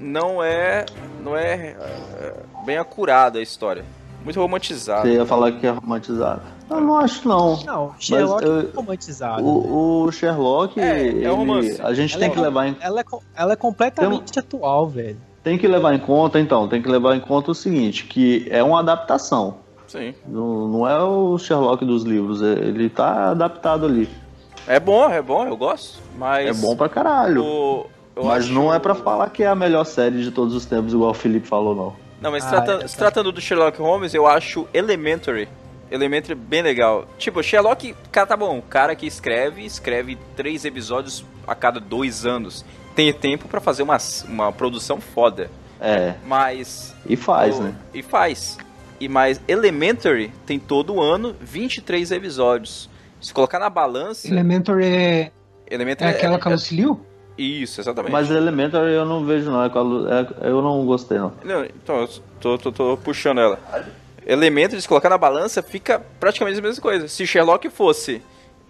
não é. não é, é, bem acurada a história. Muito romantizada. Você ia falar que é romantizado. Eu não acho, não. Não, Sherlock eu- é romantizado. O, o Sherlock, É, é ele- um romance. a gente Ela tem é que levar em Ela é, ela é completamente atual, velho. Tem que levar em conta, então, tem que levar em conta o seguinte, que é uma adaptação. Sim. Não, não é o Sherlock dos livros, é- ele tá adaptado ali. É bom, é bom, eu gosto. Mas. É bom pra caralho. o- eu Mas acho- não é pra falar que é a melhor série de todos os tempos, igual o Felipe falou, não. Não, mas Ah, trata- é, se tratando do Sherlock Holmes, eu acho Elementary. Elementary bem legal. Tipo, Sherlock, cara, tá bom. O cara que escreve, escreve três episódios a cada dois anos. Tem tempo pra fazer uma, uma produção foda. É, Mas. e faz, o- né? E faz. E mais Elementary tem todo ano 23 episódios. Se colocar na balança. Elementor é, é Elementary aquela que a Lucy Liu? Isso, exatamente. Mas Elementary eu não vejo, não. É a é- eu não gostei, não. Não, então, eu tô, tô, tô puxando ela. Elementos, se colocar na balança, fica praticamente a mesma coisa. Se Sherlock fosse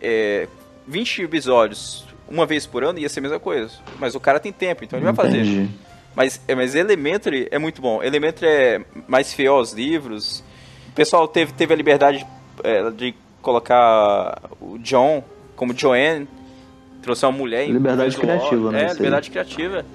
é, 20 episódios uma vez por ano ia ser a mesma coisa. Mas o cara tem tempo, então ele vai fazer. Mas, é, mas Elementary é muito bom. Elementary é mais fiel aos livros. O pessoal teve, teve a liberdade é, de colocar o John como Joanne. Trouxe uma mulher em Liberdade criativa, né, É, liberdade criativa.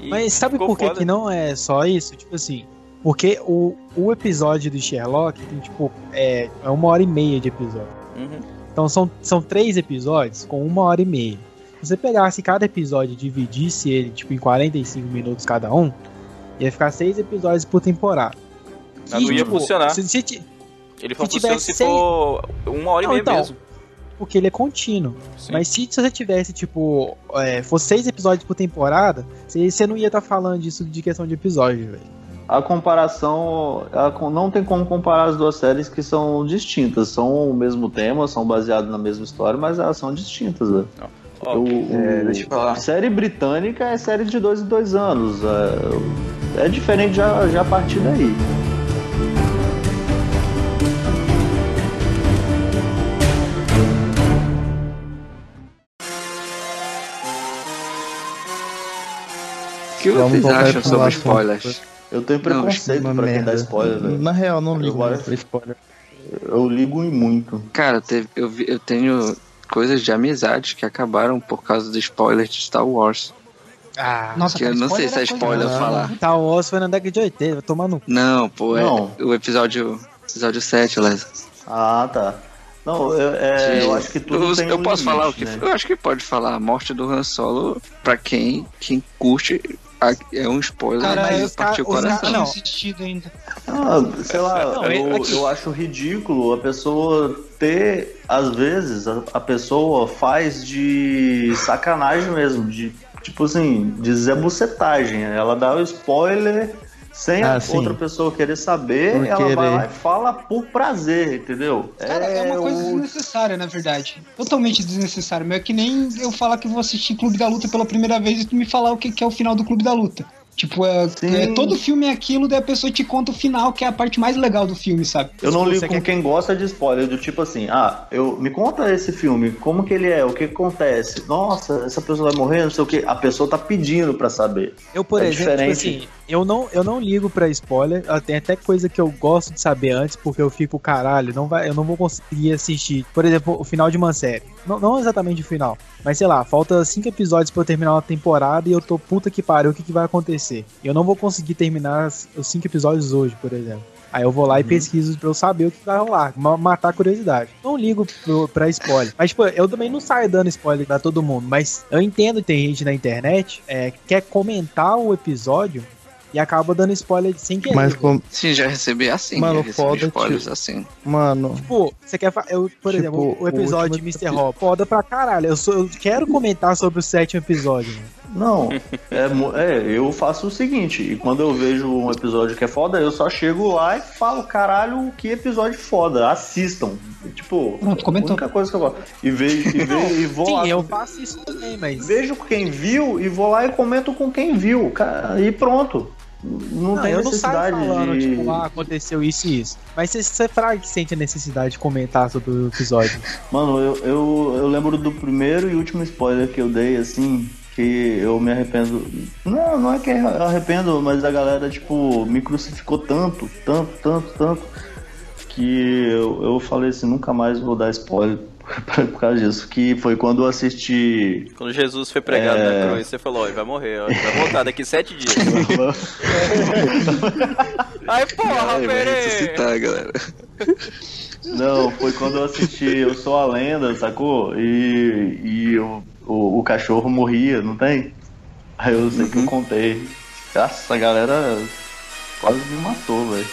E Mas sabe por que, que não é só isso? Tipo assim, porque o, o episódio do Sherlock tem, tipo, é, é uma hora e meia de episódio. Uhum. Então são, são três episódios com uma hora e meia. Se você pegasse cada episódio e dividisse ele, tipo, em 45 minutos cada um, ia ficar seis episódios por temporada. Mas não ia tipo, funcionar. Se, se Ele se tivesse se seis- for uma hora e Não, meia então, mesmo. porque ele é contínuo. Mas se, se você tivesse, tipo, é, fosse seis episódios por temporada, você, você não ia estar falando disso de questão de episódio, velho. A comparação. com- não tem como comparar as duas séries que são distintas. São o mesmo tema, são baseadas na mesma história, mas elas são distintas, velho. Ó, O- é, o- deixa eu falar. Série britânica é série de dois em dois anos. É, é diferente já, já a partir daí. O que Vamos vocês acham sobre assunto. spoilers? Eu tenho Não, preconceito Uma pra quem dá merda. spoiler, velho. Na real, não ligo Agora- pra spoiler. Eu ligo em muito. Cara, teve- eu, vi- eu tenho coisas de amizade que acabaram por causa do spoiler de Star Wars. Ah, Nossa, que eu não sei se é coisa- spoiler falar. Star Wars foi na década de 80, vai tomar no. Não, pô, é Não. o episódio, episódio 7, Les. Ah, tá. Não, eu, é, eu acho que tudo eu, tem eu um posso limite, falar o que né? eu acho que pode falar a morte do Han Solo pra quem quem curte é um spoiler Cara, mas partiu o coração não não. ainda. Ah, sei lá, Não, eu, aqui- eu acho ridículo a pessoa ter, às vezes, a, a pessoa faz de sacanagem mesmo, de tipo assim, de Zé Bucetagem. Ela dá o spoiler sem Ah, a sim. outra pessoa querer saber, Por ela vai querer. lá e fala por prazer, entendeu? Cara, é, uma coisa o- desnecessária, na verdade. Totalmente desnecessária. Mas é que nem eu falar que vou assistir Clube da Luta pela primeira vez e tu me falar o que, que é o final do Clube da Luta. Tipo, é, é- todo filme é aquilo, daí a pessoa te conta o final, que é a parte mais legal do filme, sabe? Eu não Você ligo com quer- quem gosta de spoiler, do tipo assim, ah, eu me conta esse filme, como que ele é, o que acontece? Nossa, essa pessoa vai morrer, não sei o que. A pessoa tá pedindo pra saber. Eu, por É exemplo, tipo diferente. assim, eu não, eu não ligo pra spoiler. ah, Tem até coisa que eu gosto de saber antes, porque eu fico, caralho, não vai, eu não vou conseguir assistir. Por exemplo, o final de uma série. Não, não exatamente o final, mas sei lá, falta cinco episódios pra eu terminar uma temporada e eu tô puta que pariu, o que, que vai acontecer? Eu não vou conseguir terminar os cinco episódios hoje, por exemplo. Aí eu vou lá e pesquiso pra eu saber o que vai rolar, ma- matar a curiosidade. Não ligo pro, pra spoiler. Mas, tipo, eu também não saio dando spoiler pra todo mundo. Mas eu entendo que tem gente na internet é, que quer comentar o episódio e acaba dando spoiler sem querer. Mas, com... sim já recebi assim Mano, já foda, spoilers tio. assim mano, Tipo, você quer fa- eu, Por Tipo, exemplo, o o episódio último de Mr. Hop, foda pra caralho. Eu, sou, eu quero comentar sobre o sétimo episódio, mano. Não, é, é, eu faço o seguinte, e quando eu vejo um episódio que é foda, eu só chego lá e falo, caralho, que episódio foda, assistam. Tipo, Pronto, a comentou. única coisa que eu faço. E vejo, e, vejo, e vou lá. Sim, eu faço isso também, mas. Vejo quem viu e vou lá e comento com quem viu. E pronto. Não, Não, tem eu não necessidade falando, de. tipo, ah, aconteceu isso e isso. Mas você, você fraga que sente a necessidade de comentar sobre o episódio. Mano, eu, eu, eu lembro do primeiro e último spoiler que eu dei, assim, que eu me arrependo. Não, não é que eu arrependo, mas a galera, tipo, me crucificou tanto, tanto, tanto, tanto, que eu, eu falei assim, nunca mais vou dar spoiler por causa disso. Que foi quando eu assisti. Quando Jesus foi pregado É. na cruz, você falou, ó, ele vai morrer, ó, vai voltar daqui sete dias. Aí, porra, Ai, peraí. galera Não, foi quando eu assisti Eu Sou a Lenda, sacou? E, e o, o, o cachorro morria, não tem? Aí eu sei que eu contei. Nossa, a galera quase me matou, velho.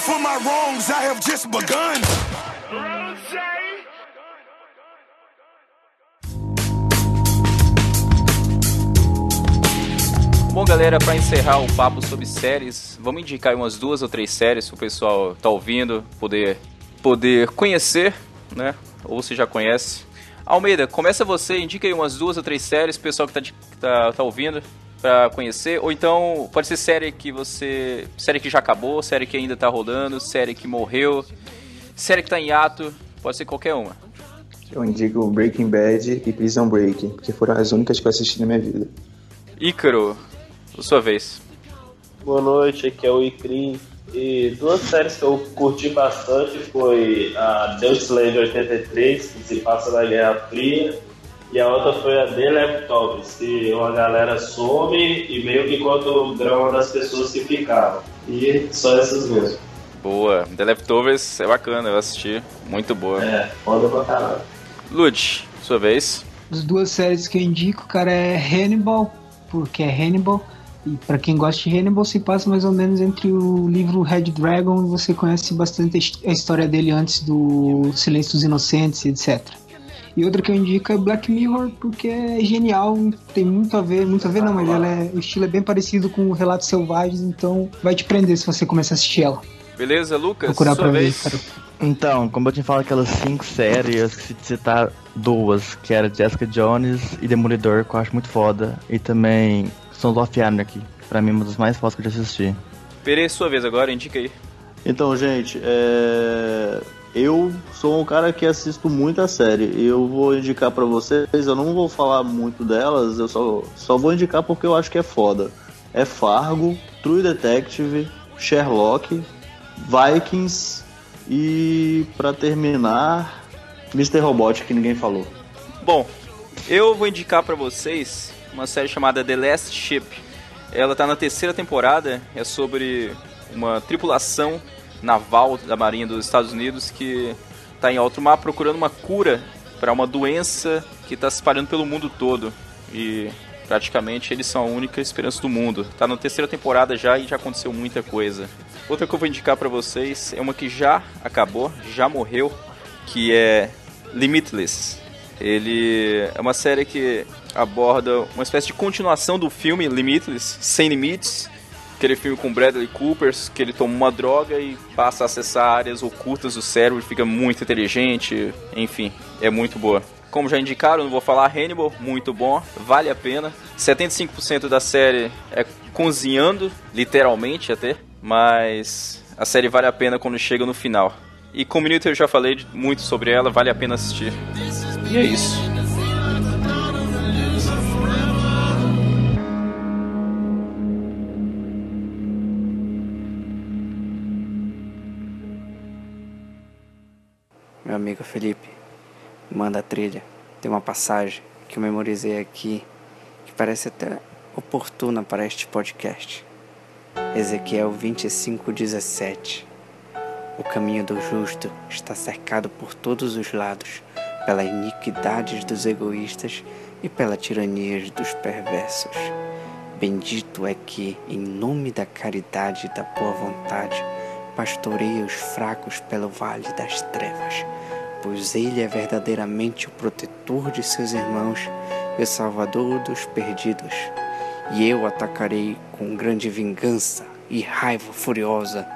For my wrongs, I have just begun. Bom, galera, pra encerrar o papo sobre séries, vamos indicar umas duas ou três séries pro pessoal tá ouvindo, poder, poder conhecer, né? Ou se já conhece. Almeida, começa você, indica aí umas duas ou três séries pro pessoal que tá, de- que tá, tá ouvindo pra conhecer. Ou então, pode ser série que você. série que já acabou, série que ainda tá rolando, série que morreu, Série que tá em ato, pode ser qualquer uma. Eu indico Breaking Bad e Prison Break, porque foram as únicas que eu assisti na minha vida. Ícaro, sua vez. Boa noite, aqui é o Icrim. E duas séries que eu curti bastante foi a The Slave 83, que se passa na Guerra Fria, e a outra foi a The Leftovers, que uma galera some e meio que conta o drama das pessoas que ficaram. E só essas mesmo. Boa. The Leftovers é bacana, eu assisti. Muito boa. É, foda pra caralho. Lud, sua vez. As duas séries que eu indico, cara, é Hannibal, porque é Hannibal. E pra quem gosta de Hannibal, se passa mais ou menos entre o livro Red Dragon e você conhece bastante a história dele antes do Silêncio dos Inocentes, etc. E outra que eu indico é Black Mirror, porque é genial, tem muito a ver, muito a ver não, mas ela é, o estilo é bem parecido com o Relatos Selvagens, então vai te prender se você começar a assistir ela. Beleza, Lucas? Procurar sua pra ver, vez. cara. Então, como eu tinha falado aquelas cinco séries, se citar duas, que era Jessica Jones e Demolidor, que eu acho muito foda. E também Sons of Anarchy, pra mim uma das mais fodas que eu já assisti. Pere, sua vez agora, indica aí. Então, gente, é... eu sou um cara que assisto muita série. Eu vou indicar pra vocês, eu não vou falar muito delas, eu só, só vou indicar porque eu acho que é foda. É Fargo, True Detective, Sherlock, Vikings e pra terminar, Mr. Robot, que ninguém falou. Bom, eu vou indicar pra vocês uma série chamada The Last Ship. Ela tá na terceira temporada, é sobre uma tripulação naval da Marinha dos Estados Unidos que tá em alto mar procurando uma cura para uma doença que está se espalhando pelo mundo todo. E praticamente eles são a única esperança do mundo. Tá na terceira temporada já e já aconteceu muita coisa. Outra que eu vou indicar pra vocês é uma que já acabou, já morreu, que é Limitless. Ele é uma série que aborda uma espécie de continuação do filme Limitless, Sem Limites, aquele filme com Bradley Cooper, que ele toma uma droga e passa a acessar áreas ocultas do cérebro, fica muito inteligente, enfim, é muito boa. Como já indicaram, não vou falar Hannibal, muito bom, vale a pena. 75% da série é cozinhando, literalmente até, mas a série vale a pena quando chega no final. E Community eu já falei muito sobre ela, vale a pena assistir. E é isso. Meu amigo Felipe, manda a trilha. Tem uma passagem que eu memorizei aqui que parece até oportuna para este podcast. Ezequiel 25:17. O caminho do justo está cercado por todos os lados pela iniquidade dos egoístas e pela tirania dos perversos. Bendito é que, em nome da caridade e da boa vontade, pastoreia os fracos pelo vale das trevas, pois ele é verdadeiramente o protetor de seus irmãos e o salvador dos perdidos. E eu atacarei com grande vingança e raiva furiosa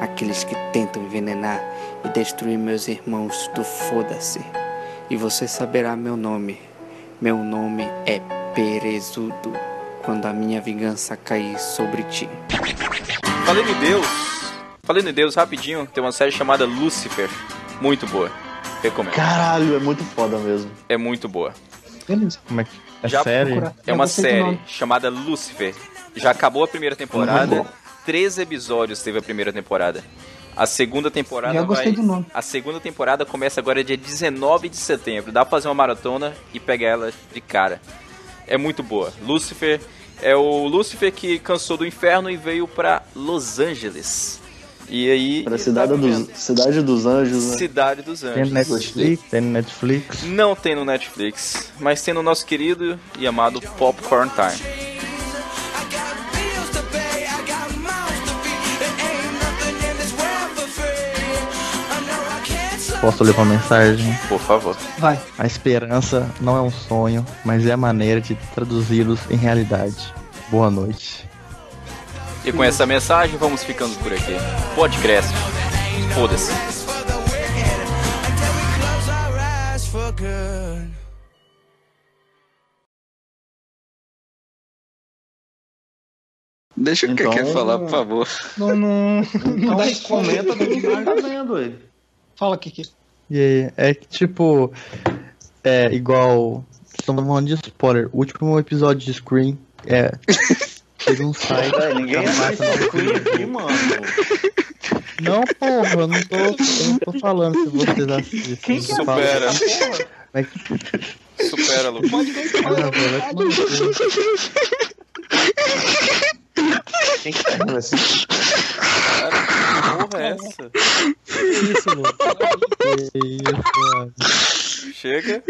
aqueles que tentam envenenar e destruir meus irmãos do foda-se. E você saberá meu nome. Meu nome é Perezudo, quando a minha vingança cair sobre ti. Falando em Deus, falando em Deus rapidinho, tem uma série chamada Lucifer, muito boa. Recomendo. Caralho, é muito foda mesmo. É muito boa. Beleza. Como é que é Já série? É uma série nome. chamada Lucifer. Já acabou a primeira temporada. Três episódios teve a primeira temporada. A segunda temporada gostei vai. do nome. A segunda temporada começa agora dia 19 de setembro. Dá pra fazer uma maratona e pegar ela de cara. É muito boa. Lucifer é o Lucifer que cansou do inferno e veio pra Los Angeles. E aí. Pra cidade, tá dos, cidade dos Anjos, né? Cidade dos Tem Anjos. no Netflix? Tem no Netflix? Não tem no Netflix, mas tem no nosso querido e amado Popcorn Time. Posso ler uma mensagem? Por favor. Vai. A esperança não é um sonho, mas é a maneira de traduzi-los em realidade. Boa noite. E com essa mensagem vamos ficando por aqui. Pode crescer. Foda-se. Deixa o que Então- quer falar, por favor. Não, não, não Então dá comenta do que tá vendo aí. Fala, Kiki. E aí, é que tipo. É igual. Estamos falando de spoiler. O último episódio de Scream é. Teve um site. Véi, ninguém mata- Scream aqui, mano. Não, porra, eu não tô, eu não tô falando se vocês assistem. Quem eu que supera? Mas Supera, Lu. No cu. Quem que tá rindo assim? Que porra é essa? Que isso, Lu? Que isso, mano. Chega.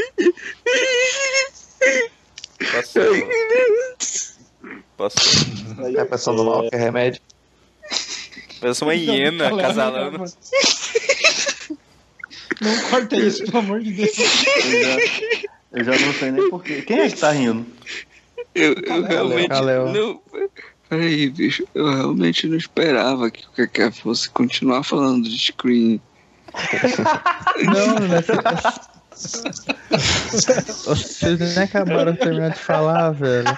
Passou. Passou. É a pessoa do mal, que é remédio. Parece uma hiena acasalando. Não corta isso, pelo amor de Deus. Eu já, eu já não sei nem porquê. Quem é que tá rindo? Eu, eu realmente Kalel. não. Peraí, bicho, eu realmente não esperava que o Kaká fosse continuar falando de Scream. Não, não é. Vocês nem acabaram de terminar de falar, velho.